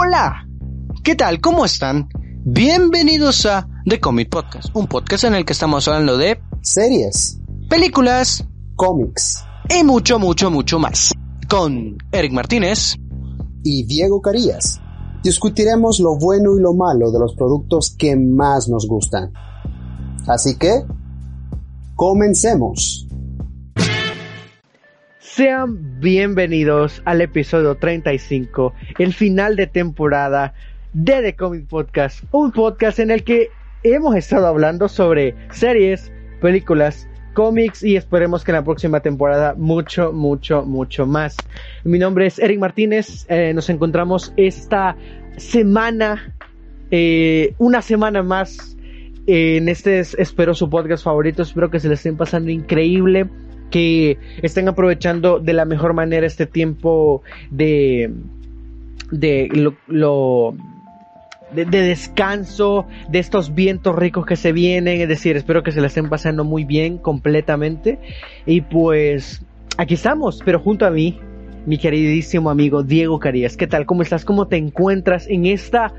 Hola, ¿qué tal? ¿Cómo están? Bienvenidos a The Comic Podcast, un podcast en el que estamos hablando de series, películas, cómics y mucho, mucho, mucho más. Con Eric Martínez y Diego Carías. Discutiremos lo bueno y lo malo de los productos que más nos gustan. Así que, comencemos. Sean bienvenidos al episodio 35, el final de temporada de The Comic Podcast, un podcast en el que hemos estado hablando sobre series, películas, cómics y esperemos que en la próxima temporada mucho, mucho, mucho más. Mi nombre es Eric Martínez, eh, nos encontramos esta semana, eh, una semana más en este, espero su podcast favorito, espero que se le estén pasando increíble que estén aprovechando de la mejor manera este tiempo de, de lo, de, descanso, de estos vientos ricos que se vienen, es decir, espero que se la estén pasando muy bien completamente. Y pues aquí estamos, pero junto a mí, mi queridísimo amigo Diego Carías. ¿Qué tal? ¿Cómo estás? ¿Cómo te encuentras en esta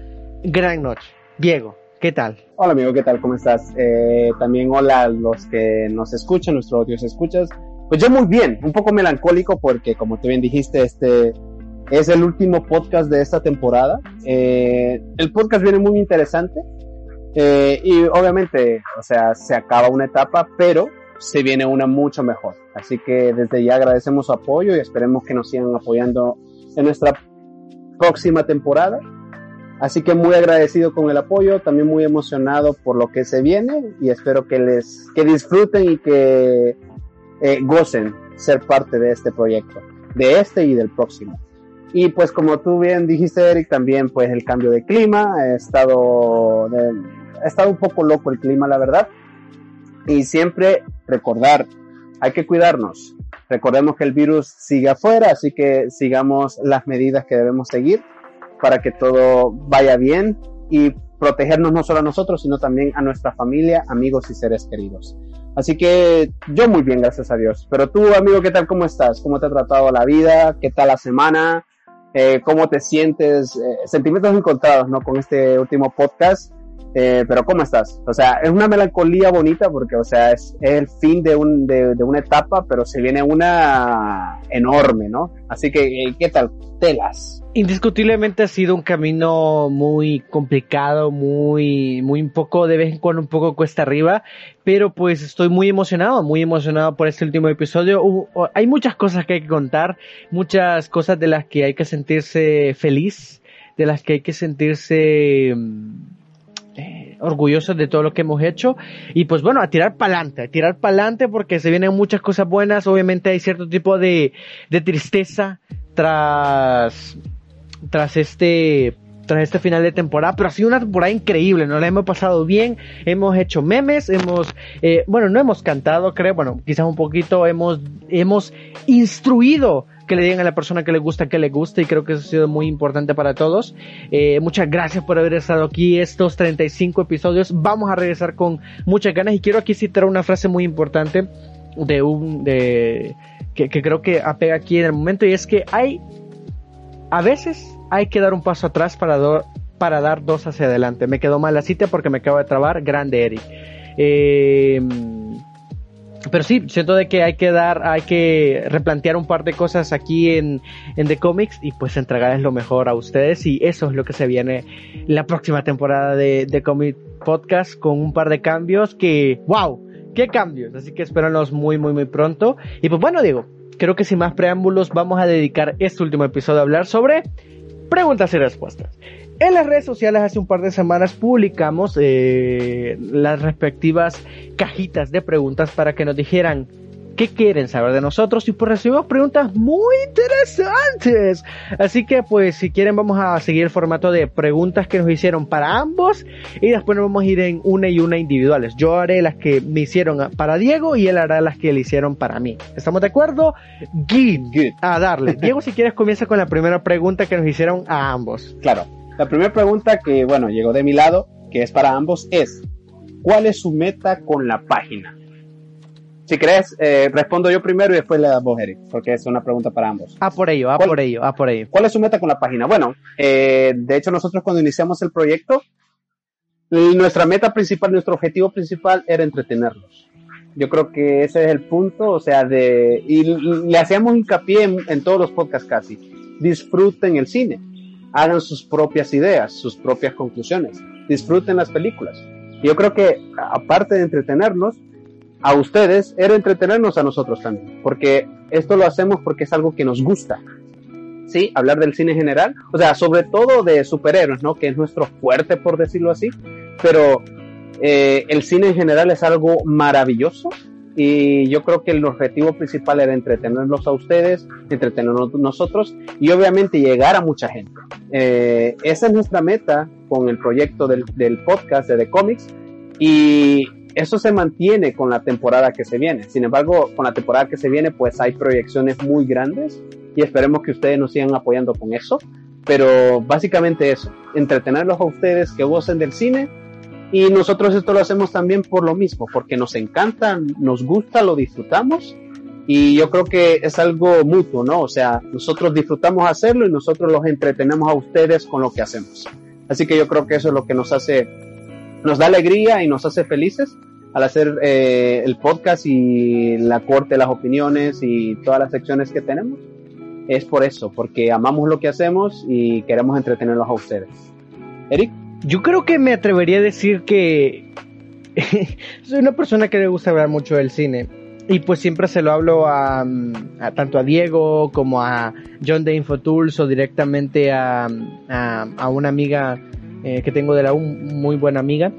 gran noche? Diego. ¿Qué tal? Hola amigo, ¿qué tal? ¿Cómo estás? Eh, también hola a los que nos escuchan, nuestros audios escuchas. Pues yo muy bien, un poco melancólico porque como tú bien dijiste, este es el último podcast de esta temporada. Eh, el podcast viene muy interesante eh, y obviamente, o sea, se acaba una etapa, pero se viene una mucho mejor. Así que desde ya agradecemos su apoyo y esperemos que nos sigan apoyando en nuestra próxima temporada. Así que muy agradecido con el apoyo, también muy emocionado por lo que se viene y espero que les que disfruten y que eh, gocen ser parte de este proyecto, de este y del próximo. Y pues como tú bien dijiste Eric, también pues el cambio de clima, ha estado, ha estado un poco loco el clima la verdad. Y siempre recordar, hay que cuidarnos. Recordemos que el virus sigue afuera, así que sigamos las medidas que debemos seguir para que todo vaya bien y protegernos no solo a nosotros, sino también a nuestra familia, amigos y seres queridos. Así que yo muy bien, gracias a Dios. Pero tú, amigo, ¿qué tal? ¿Cómo estás? ¿Cómo te ha tratado la vida? ¿Qué tal la semana? Eh, ¿Cómo te sientes? Eh, sentimientos encontrados, ¿no? Con este último podcast. Eh, pero ¿cómo estás? O sea, es una melancolía bonita porque, o sea, es, el fin de, un, de, de, una etapa, pero se viene una enorme, ¿no? Así que, eh, ¿qué tal? Telas. Indiscutiblemente ha sido un camino muy complicado, muy, muy un poco, de vez en cuando un poco cuesta arriba, pero pues estoy muy emocionado, muy emocionado por este último episodio. hay muchas cosas que hay que contar, muchas cosas de las que hay que sentirse feliz, de las que hay que sentirse mm, eh, orgullosos de todo lo que hemos hecho. Y pues bueno, a tirar para adelante, a tirar para adelante porque se vienen muchas cosas buenas, obviamente hay cierto tipo de, de tristeza tras, tras este tras este final de temporada, pero ha sido una temporada increíble, nos la hemos pasado bien, hemos hecho memes, hemos, eh, bueno, no hemos cantado, creo, bueno, quizás un poquito, hemos, hemos instruido que le digan a la persona que le gusta que le guste y creo que eso ha sido muy importante para todos. Eh, muchas gracias por haber estado aquí estos 35 episodios. Vamos a regresar con muchas ganas y quiero aquí citar una frase muy importante de un de que, creo que apega aquí en el momento y es que hay a veces hay que dar un paso atrás para, para dar dos hacia adelante. Me quedó mal la cita porque me acabo de trabar. Grande Eric. Eh, pero sí, siento de que hay que dar, hay que replantear un par de cosas aquí en, en The Comics y pues entregarles lo mejor a ustedes y eso es lo que se viene la próxima temporada de The Comic Podcast con un par de cambios que, wow, qué cambios, así que espéranos muy, muy, muy pronto. Y pues bueno, Diego, creo que sin más preámbulos vamos a dedicar este último episodio a hablar sobre preguntas y respuestas. En las redes sociales hace un par de semanas publicamos eh, las respectivas cajitas de preguntas para que nos dijeran qué quieren saber de nosotros y pues recibimos preguntas muy interesantes. Así que pues si quieren vamos a seguir el formato de preguntas que nos hicieron para ambos y después nos vamos a ir en una y una individuales. Yo haré las que me hicieron para Diego y él hará las que le hicieron para mí. ¿Estamos de acuerdo? Good. A darle. Diego si quieres comienza con la primera pregunta que nos hicieron a ambos. Claro. La primera pregunta que, bueno, llegó de mi lado, que es para ambos, es, ¿cuál es su meta con la página? si crees, eh, respondo yo primero y después le das vos, Eric, porque es una pregunta para ambos. Ah, por ello, ah, por ello, ah, por ello. ¿Cuál es su meta con la página? Bueno, eh, de hecho nosotros cuando iniciamos el proyecto, nuestra meta principal, nuestro objetivo principal era entretenerlos. Yo creo que ese es el punto, o sea, de, y le hacíamos hincapié en, en todos los podcasts casi. Disfruten el cine, hagan sus propias ideas, sus propias conclusiones, disfruten las películas. Yo creo que aparte de entretenernos, a ustedes era entretenernos a nosotros también, porque esto lo hacemos porque es algo que nos gusta. Sí, hablar del cine en general, o sea, sobre todo de superhéroes, ¿no? Que es nuestro fuerte, por decirlo así, pero eh, el cine en general es algo maravilloso y yo creo que el objetivo principal era entretenerlos a ustedes, entretenernos nosotros y obviamente llegar a mucha gente. Eh, esa es nuestra meta con el proyecto del, del podcast de The Comics y eso se mantiene con la temporada que se viene. Sin embargo, con la temporada que se viene, pues hay proyecciones muy grandes y esperemos que ustedes nos sigan apoyando con eso. Pero básicamente eso, entretenerlos a ustedes que gocen del cine y nosotros esto lo hacemos también por lo mismo, porque nos encanta, nos gusta, lo disfrutamos y yo creo que es algo mutuo, ¿no? O sea, nosotros disfrutamos hacerlo y nosotros los entretenemos a ustedes con lo que hacemos. Así que yo creo que eso es lo que nos hace nos da alegría y nos hace felices al hacer eh, el podcast y la corte, las opiniones y todas las secciones que tenemos. Es por eso, porque amamos lo que hacemos y queremos entretenerlos a ustedes. Eric. Yo creo que me atrevería a decir que soy una persona que le gusta hablar mucho del cine. Y pues siempre se lo hablo a, tanto a Diego como a John de Infotools o directamente a, a una amiga eh, que tengo de la U, muy buena amiga.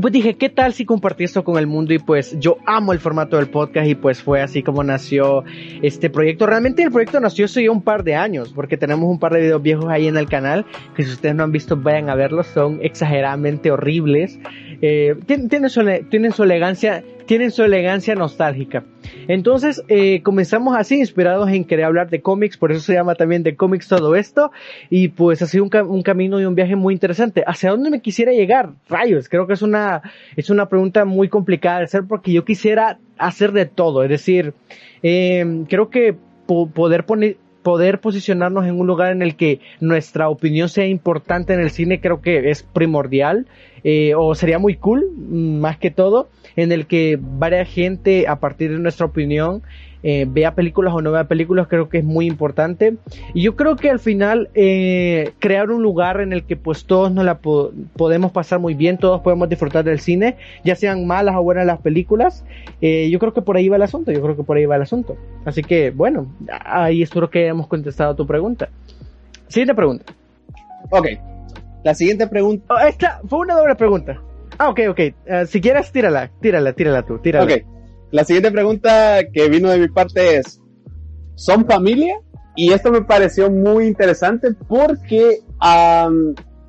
Pues dije, ¿qué tal si compartí esto con el mundo? Y pues yo amo el formato del podcast y pues fue así como nació este proyecto. Realmente el proyecto nació hace un par de años, porque tenemos un par de videos viejos ahí en el canal, que si ustedes no han visto vayan a verlos, son exageradamente horribles. Eh, su, tienen su elegancia, tienen su elegancia nostálgica. Entonces eh, comenzamos así, inspirados en querer hablar de cómics, por eso se llama también de cómics todo esto, y pues ha sido un, camino y un viaje muy interesante. ¿Hacia dónde me quisiera llegar? Rayos, creo que es una, es una pregunta muy complicada de hacer porque yo quisiera hacer de todo, es decir, eh, creo que poder poner, poder posicionarnos en un lugar en el que nuestra opinión sea importante en el cine creo que es primordial eh, o sería muy cool mm, más que todo en el que varias gente a partir de nuestra opinión eh, vea películas o no vea películas creo que es muy importante. Y yo creo que al final eh, crear un lugar en el que pues todos nos la podemos pasar muy bien todos podemos disfrutar del cine ya sean malas o buenas las películas eh, yo creo que por ahí va el asunto yo creo que por ahí va el asunto. Así que bueno ahí espero que hayamos contestado tu pregunta. Siguiente pregunta. Ok la siguiente pregunta. Oh, esta fue una doble pregunta. Ah ok ok. Si quieres tírala tírala tírala tú tírala. Ok la siguiente pregunta que vino de mi parte es, ¿son familia? Y esto me pareció muy interesante porque,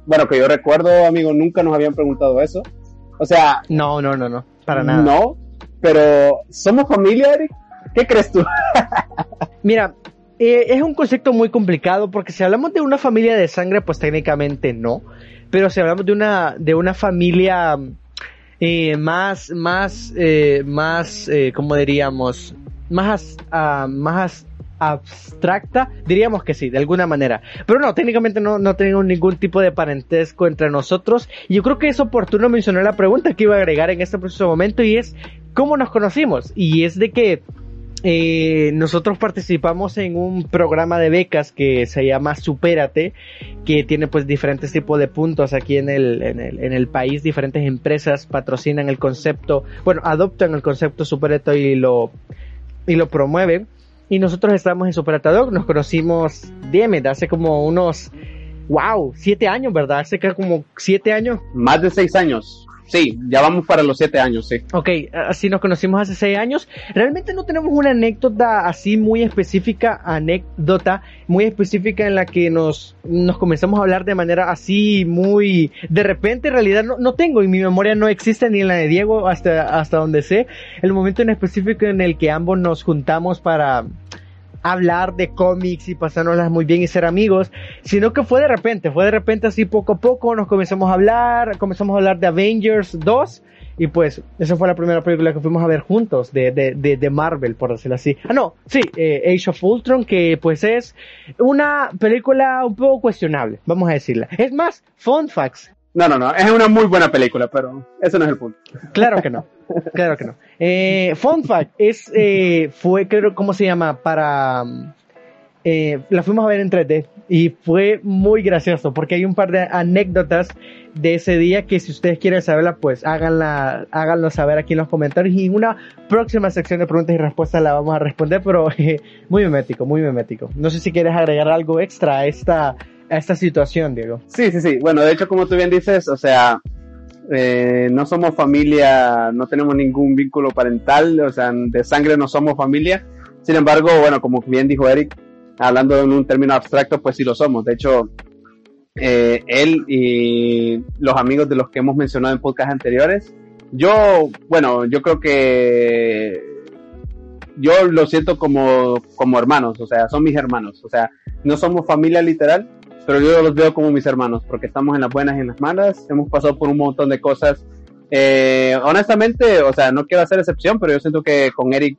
bueno, que yo recuerdo, amigo, nunca nos habían preguntado eso. O sea... No, no, no, no, para nada. No, pero ¿somos familia, Eric? ¿Qué crees tú? Mira, eh, es un concepto muy complicado porque si hablamos de una familia de sangre, pues técnicamente no. Pero si hablamos de una, de una familia eh, más, más, eh, más, eh, como diríamos, más, uh, más abstracta, diríamos que sí, de alguna manera. Pero no, técnicamente no, no tenemos ningún tipo de parentesco entre nosotros. Y yo creo que es oportuno mencionar la pregunta que iba a agregar en este preciso momento y es, ¿cómo nos conocimos? Y es de que eh, nosotros participamos en un programa de becas que se llama Supérate, que tiene pues diferentes tipos de puntos aquí en el, en el, en el país, diferentes empresas patrocinan el concepto, bueno, adoptan el concepto Supérate y lo, y lo promueven. Y nosotros estamos en Superate nos conocimos, dime, hace como unos, wow, siete años, ¿verdad? Hace que como siete años. Más de seis años. Sí, ya vamos para los siete años, sí. Ok, así nos conocimos hace seis años. Realmente no tenemos una anécdota así muy específica, anécdota muy específica en la que nos, nos comenzamos a hablar de manera así muy de repente. En realidad no, no tengo, y mi memoria no existe ni en la de Diego hasta, hasta donde sé, el momento en específico en el que ambos nos juntamos para hablar de cómics y pasárnoslas muy bien y ser amigos, sino que fue de repente, fue de repente así poco a poco, nos comenzamos a hablar, comenzamos a hablar de Avengers 2 Y pues, esa fue la primera película que fuimos a ver juntos de, de, de, Marvel, por decirlo así. Ah, no, sí, eh, Age of Ultron, que pues es una película un poco cuestionable, vamos a decirla. Es más, fun facts. No, no, no, es una muy buena película, pero eso no es el punto. Claro que no, claro que no. Eh, fun fact, es, eh, fue, creo, ¿cómo se llama? Para eh, la fuimos a ver en 3D y fue muy gracioso porque hay un par de anécdotas de ese día que si ustedes quieren saberla pues háganla, háganlo saber aquí en los comentarios y en una próxima sección de preguntas y respuestas la vamos a responder pero muy memético, muy memético. No sé si quieres agregar algo extra a esta, a esta situación, Diego. Sí, sí, sí. Bueno, de hecho como tú bien dices, o sea, eh, no somos familia, no tenemos ningún vínculo parental, o sea, de sangre no somos familia. Sin embargo, bueno, como bien dijo Eric, hablando en un término abstracto, pues sí lo somos. De hecho, eh, él y los amigos de los que hemos mencionado en podcast anteriores, yo, bueno, yo creo que yo lo siento como, como hermanos, o sea, son mis hermanos, o sea, no somos familia literal, pero yo los veo como mis hermanos, porque estamos en las buenas y en las malas, hemos pasado por un montón de cosas. Eh, honestamente, o sea, no quiero hacer excepción, pero yo siento que con Eric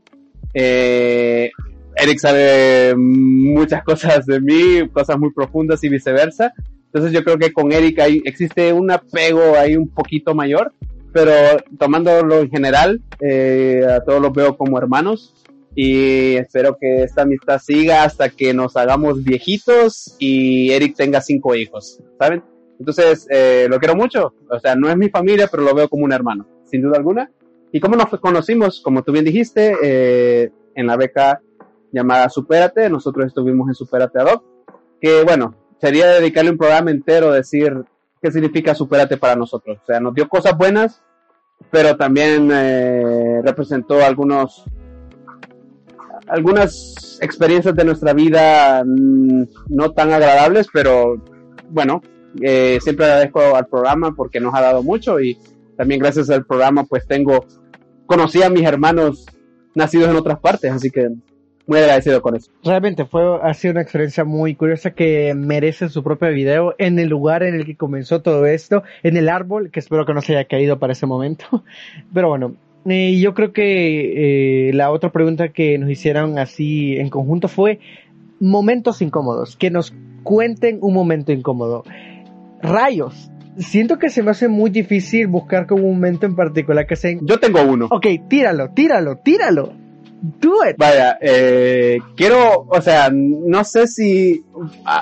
eh, Eric sabe muchas cosas de mí, cosas muy profundas y viceversa. Entonces yo creo que con Eric hay, existe un apego ahí un poquito mayor, pero tomándolo en general, eh, a todos los veo como hermanos y espero que esta amistad siga hasta que nos hagamos viejitos y Eric tenga cinco hijos, ¿saben? Entonces, eh, lo quiero mucho, o sea, no es mi familia, pero lo veo como un hermano, sin duda alguna. ¿Y cómo nos conocimos? Como tú bien dijiste, eh, en la beca llamada Supérate. Nosotros estuvimos en Supérate Ad que bueno, sería dedicarle un programa entero a decir qué significa Supérate para nosotros. O sea, nos dio cosas buenas, pero también eh, representó algunos algunas experiencias de nuestra vida mm, no tan agradables, pero bueno, eh, siempre agradezco al programa porque nos ha dado mucho y también gracias al programa pues tengo, conocí a mis hermanos nacidos en otras partes, así que muy agradecido con eso. Realmente fue, ha sido una experiencia muy curiosa que merece su propio video en el lugar en el que comenzó todo esto, en el árbol, que espero que no se haya caído para ese momento. Pero bueno, eh, yo creo que eh, la otra pregunta que nos hicieron así en conjunto fue momentos incómodos, que nos cuenten un momento incómodo. Rayos, siento que se me hace muy difícil buscar como un momento en particular que sea... Yo tengo uno. Ok, tíralo, tíralo, tíralo. Do it. Vaya, eh, quiero, o sea, no sé si,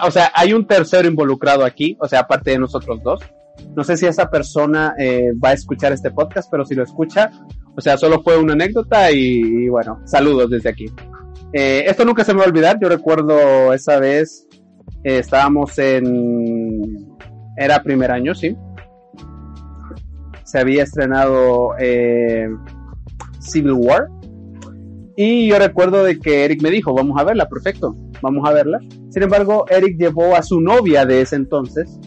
o sea, hay un tercero involucrado aquí, o sea, aparte de nosotros dos. No sé si esa persona eh, va a escuchar este podcast, pero si lo escucha, o sea, solo fue una anécdota y, bueno, saludos desde aquí. Eh, esto nunca se me va a olvidar, yo recuerdo esa vez, estábamos en, era primer año, sí. Se había estrenado Civil War, y yo recuerdo de que Eric me dijo, vamos a verla, perfecto, vamos a verla. Sin embargo, Eric llevó a su novia de ese entonces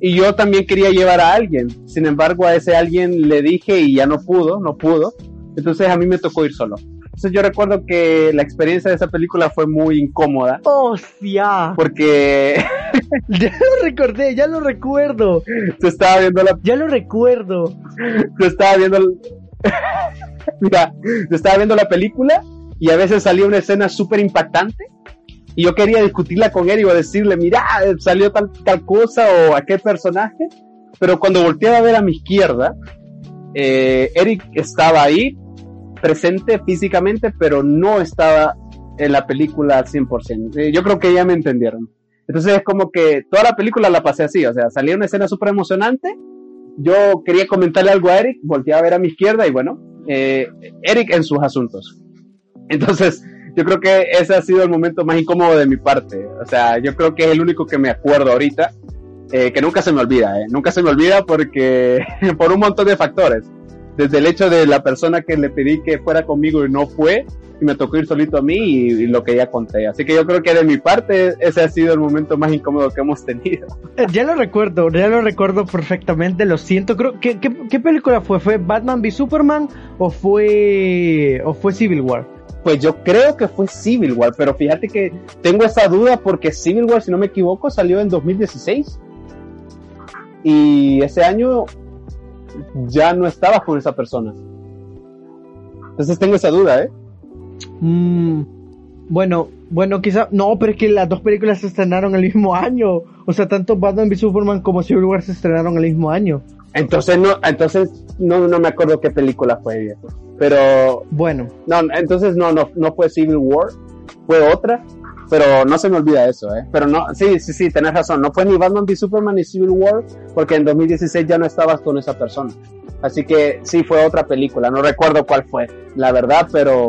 y yo también quería llevar a alguien. Sin embargo, a ese alguien le dije y ya no pudo, no pudo. Entonces a mí me tocó ir solo. Entonces yo recuerdo que la experiencia de esa película fue muy incómoda. ¡Hostia! Porque... ya lo recordé, ya lo recuerdo. Se estaba viendo la... Ya lo recuerdo. Se estaba viendo... Mira, yo estaba viendo la película y a veces salía una escena súper impactante y yo quería discutirla con él y decirle, mira, salió tal, tal cosa o aquel personaje, pero cuando volteé a ver a mi izquierda, eh, Eric estaba ahí, presente físicamente, pero no estaba en la película al 100%. Eh, yo creo que ya me entendieron. Entonces es como que toda la película la pasé así, o sea, salía una escena súper emocionante, yo quería comentarle algo a Eric, volteé a ver a mi izquierda y bueno, eh, Eric en sus asuntos. Entonces, yo creo que ese ha sido el momento más incómodo de mi parte. O sea, yo creo que es el único que me acuerdo ahorita, eh, que nunca se me olvida, eh. nunca se me olvida porque por un montón de factores desde el hecho de la persona que le pedí que fuera conmigo y no fue, y me tocó ir solito a mí y, lo que ya conté. Así que yo creo que de mi parte ese ha sido el momento más incómodo que hemos tenido. Eh, ya lo recuerdo, ya lo recuerdo perfectamente, lo siento. Creo que ¿qué, película fue? ¿Fue Batman v Superman o fue o fue Civil War? Pues yo creo que fue Civil War, pero fíjate que tengo esa duda porque Civil War, si no me equivoco, salió en 2016. Y ese año ya no estabas con esa persona. Entonces tengo esa duda, ¿eh? Mm, bueno, bueno, quizá, no, pero es que las dos películas se estrenaron el mismo año. O sea, tanto Batman v Superman como Civil War se estrenaron el mismo año. Entonces no, entonces no, no me acuerdo qué película fue, pero bueno, no, entonces no, no, no fue Civil War, fue otra, pero no se me olvida eso, eh. Pero no, sí, sí, sí, tenés razón, no fue ni Batman v Superman ni Civil War, porque en 2016 ya no estabas con esa persona. Así que sí fue otra película, no recuerdo cuál fue, la verdad, pero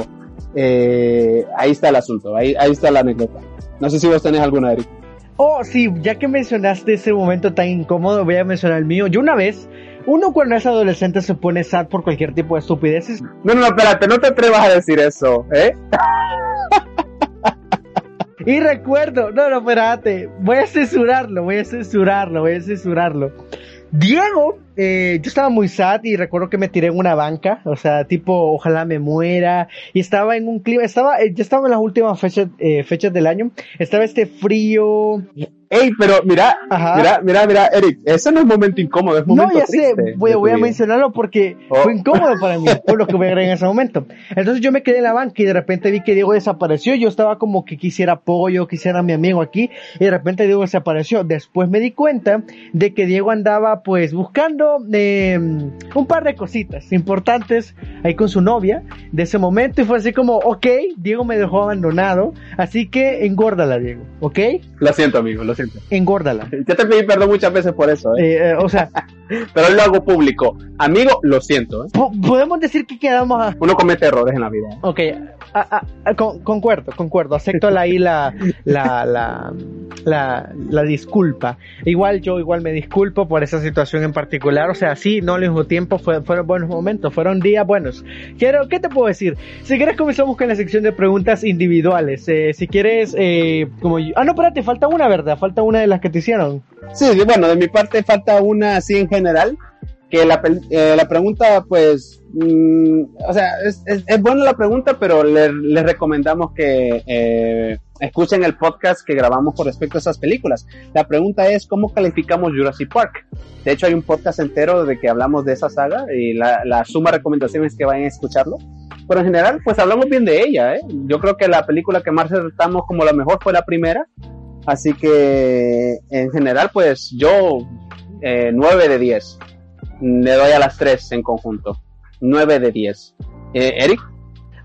eh, ahí está el asunto, ahí, ahí está la anécdota. No sé si vos tenés alguna, Eric. Oh, sí, ya que mencionaste ese momento tan incómodo, voy a mencionar el mío. Yo una vez, uno cuando es adolescente se pone sad por cualquier tipo de estupideces. No, no, espérate, no te atrevas a decir eso, ¿eh? y recuerdo, no, no, espérate, voy a censurarlo, voy a censurarlo, voy a censurarlo. Diego, eh, yo estaba muy sad y recuerdo que me tiré en una banca, o sea, tipo, ojalá me muera, y estaba en un clima, estaba, eh, ya estaba en las últimas fechas, eh, fechas del año, estaba este frío, Ey, pero mira, Ajá. mira, mira, mira, Eric, ese no es momento incómodo, es No, momento ya sé, voy, voy a mencionarlo porque Oh. fue incómodo para mí, por lo que voy a agregar en ese momento. Entonces yo me quedé en la banca y de repente vi que Diego desapareció. Yo estaba como que quisiera apoyo, quisiera a mi amigo aquí, y de repente Diego desapareció. Después me di cuenta de que Diego andaba pues buscando eh, un par de cositas importantes ahí con su novia de ese momento y fue así como, ok, Diego me dejó abandonado, así que engórdala, Diego, ¿ok? Lo siento, amigo, lo siento. Engórdala. Ya te pedí perdón muchas veces por eso, ¿eh? Eh, eh, o sea, pero lo hago público. Amigo, lo siento, ¿eh? po- podemos decir que quedamos a, Uno comete errores en la vida. Ok, a- a- a- con- concuerdo, concuerdo, acepto ahí la, la, la, la, la disculpa. Igual yo igual me disculpo por esa situación en particular, o sea, sí, no al mismo tiempo, fue- fueron buenos momentos, fueron días buenos. Quiero, ¿qué te puedo decir? Si quieres comenzamos con la sección de preguntas individuales, Eh, si quieres, eh, como yo- ah no, espérate, falta una, ¿verdad? Falta una de las que te hicieron. Sí, bueno, de mi parte falta una así en general, que la, eh, la pregunta, pues, mm, o sea, es, es, es buena la pregunta, pero le- les recomendamos que eh, escuchen el podcast que grabamos con respecto a esas películas. La pregunta es, ¿cómo calificamos Jurassic Park? De hecho, hay un podcast entero de que hablamos de esa saga y la, la suma recomendación es que vayan a escucharlo. Pero en general, pues hablamos bien de ella, ¿eh? Yo creo que la película que más resaltamos como la mejor fue la primera. Así que, en general, pues yo, eh, 9 de 10. Le doy a las 3 en conjunto. 9 de 10. Eh, Eric,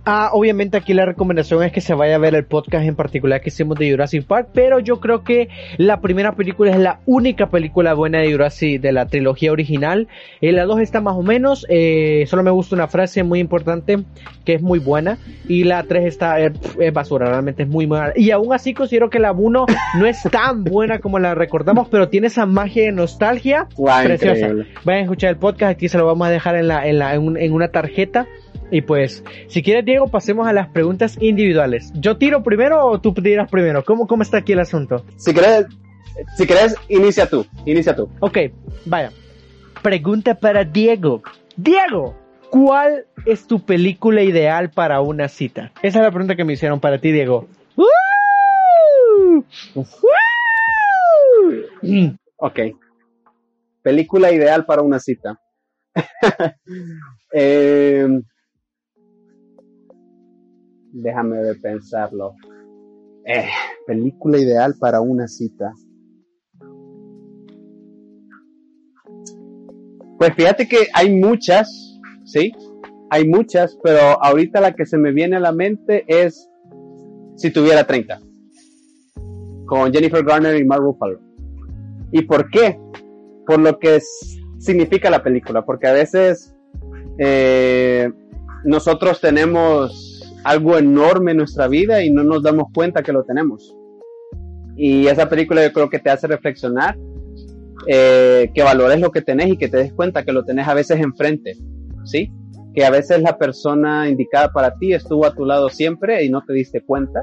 Ah, obviamente aquí la recomendación es que se vaya a ver el podcast en particular que hicimos de Jurassic Park, pero yo creo que la primera película es la única película buena de Jurassic de la trilogía original. Eh, la 2 está más o menos, eh, solo me gusta una frase muy importante que es muy buena y la 3 está eh, es basura, realmente es muy buena. Y aún así considero que la 1 no es tan buena como la recordamos, pero tiene esa magia de nostalgia Guau, preciosa. increíble. Vayan a escuchar el podcast, aquí se lo vamos a dejar en, la, en, la, en, un- en una tarjeta. Y pues, si quieres, Diego, pasemos a las preguntas individuales. ¿Yo tiro primero o tú tiras primero? ¿Cómo, cómo está aquí el asunto? Si querés, si querés, inicia tú. Inicia tú. Ok, vaya. Pregunta para Diego. Diego, ¿cuál es tu película ideal para una cita? Esa es la pregunta que me hicieron para ti, Diego. ¡Woo! ¡Woo! Ok. Película ideal para una cita. Eh, déjame ver, pensarlo. Eh, película ideal para una cita. Pues fíjate que hay muchas, ¿sí? Hay muchas, pero ahorita la que se me viene a la mente es Si tuviera 30. Con Jennifer Garner y Mark Ruffalo. ¿Y por qué? Por lo que significa la película, porque a veces eh, nosotros tenemos algo enorme en nuestra vida y no nos damos cuenta que lo tenemos. Y esa película yo creo que te hace reflexionar, eh, que valores lo que tenés y que te des cuenta que lo tenés a veces enfrente, ¿sí? Que a veces la persona indicada para ti estuvo a tu lado siempre y no te diste cuenta.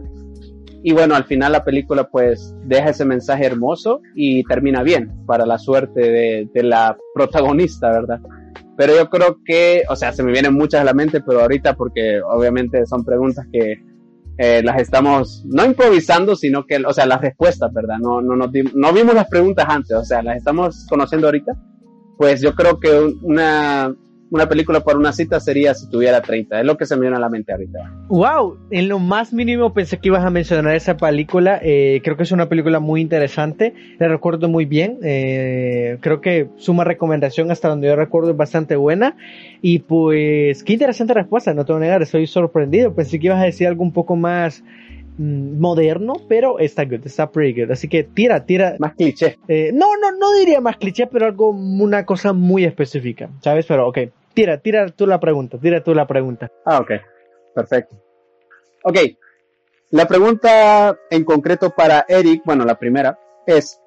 Y bueno, al final la película pues deja ese mensaje hermoso y termina bien para la suerte de, de la protagonista, ¿verdad? Pero yo creo que, o sea, se me vienen muchas a la mente, pero ahorita porque obviamente son preguntas que eh, las estamos no improvisando, sino que, o sea, las respuestas, ¿verdad? No, no, di- no vimos las preguntas antes, o sea, las estamos conociendo ahorita. pues yo creo que una, una película para una cita sería si tuviera 30. Es lo que se me viene a la mente ahorita. Wow, en lo más mínimo pensé que ibas a mencionar esa película. Eh, creo que es una película muy interesante. La recuerdo muy bien. Eh, creo que suma recomendación hasta donde yo recuerdo es bastante buena. Y pues, qué interesante respuesta, no te voy a negar, estoy sorprendido. Pensé que ibas a decir algo un poco más mm, moderno, pero está good, está pretty good. Así que tira, tira. Más cliché. Eh, no, no, no diría más cliché, pero algo, una cosa muy específica, ¿sabes? Pero ok, tira, tira tú la pregunta, tira tú la pregunta. Ah, ok, perfecto. Ok, la pregunta en concreto para Eric, bueno, la primera, es,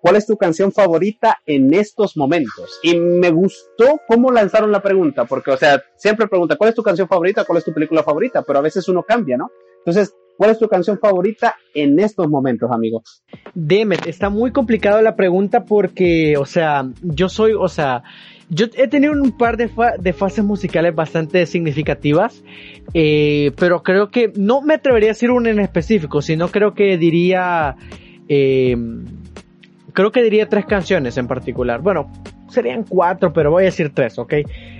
¿cuál es tu canción favorita en estos momentos? Y me gustó cómo lanzaron la pregunta, porque, o sea, siempre pregunta, ¿cuál es tu canción favorita? ¿Cuál es tu película favorita? Pero a veces uno cambia, ¿no? Entonces, ¿cuál es tu canción favorita en estos momentos, amigos? Demet, está muy complicado la pregunta porque, o sea, yo soy, o sea, yo he tenido un par de, fases musicales bastante significativas, eh, pero creo que no me atrevería a decir una en específico, sino creo que diría, eh, creo que diría tres canciones en particular. Bueno, serían cuatro, pero voy a decir tres, ¿ok?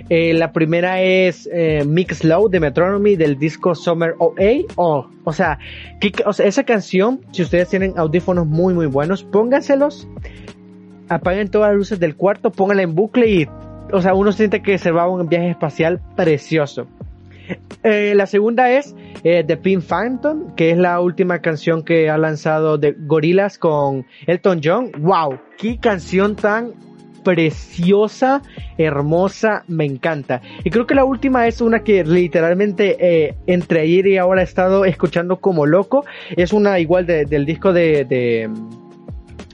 Eh, la primera es eh, Mix Slow de Metronomy del disco Summer OA. Oh, o, sea, que, o sea, esa canción, si ustedes tienen audífonos muy, muy buenos, pónganselos apaguen todas las luces del cuarto, pónganla en bucle y, o sea, uno siente que se va a un viaje espacial precioso. Eh, la segunda es eh, The Pink Phantom, que es la última canción que ha lanzado de Gorillaz con Elton John. ¡Wow! ¡Qué canción tan preciosa, hermosa! Me encanta. Y creo que la última es una que literalmente eh, entre ayer y ahora he estado escuchando como loco. Es una igual del disco de, de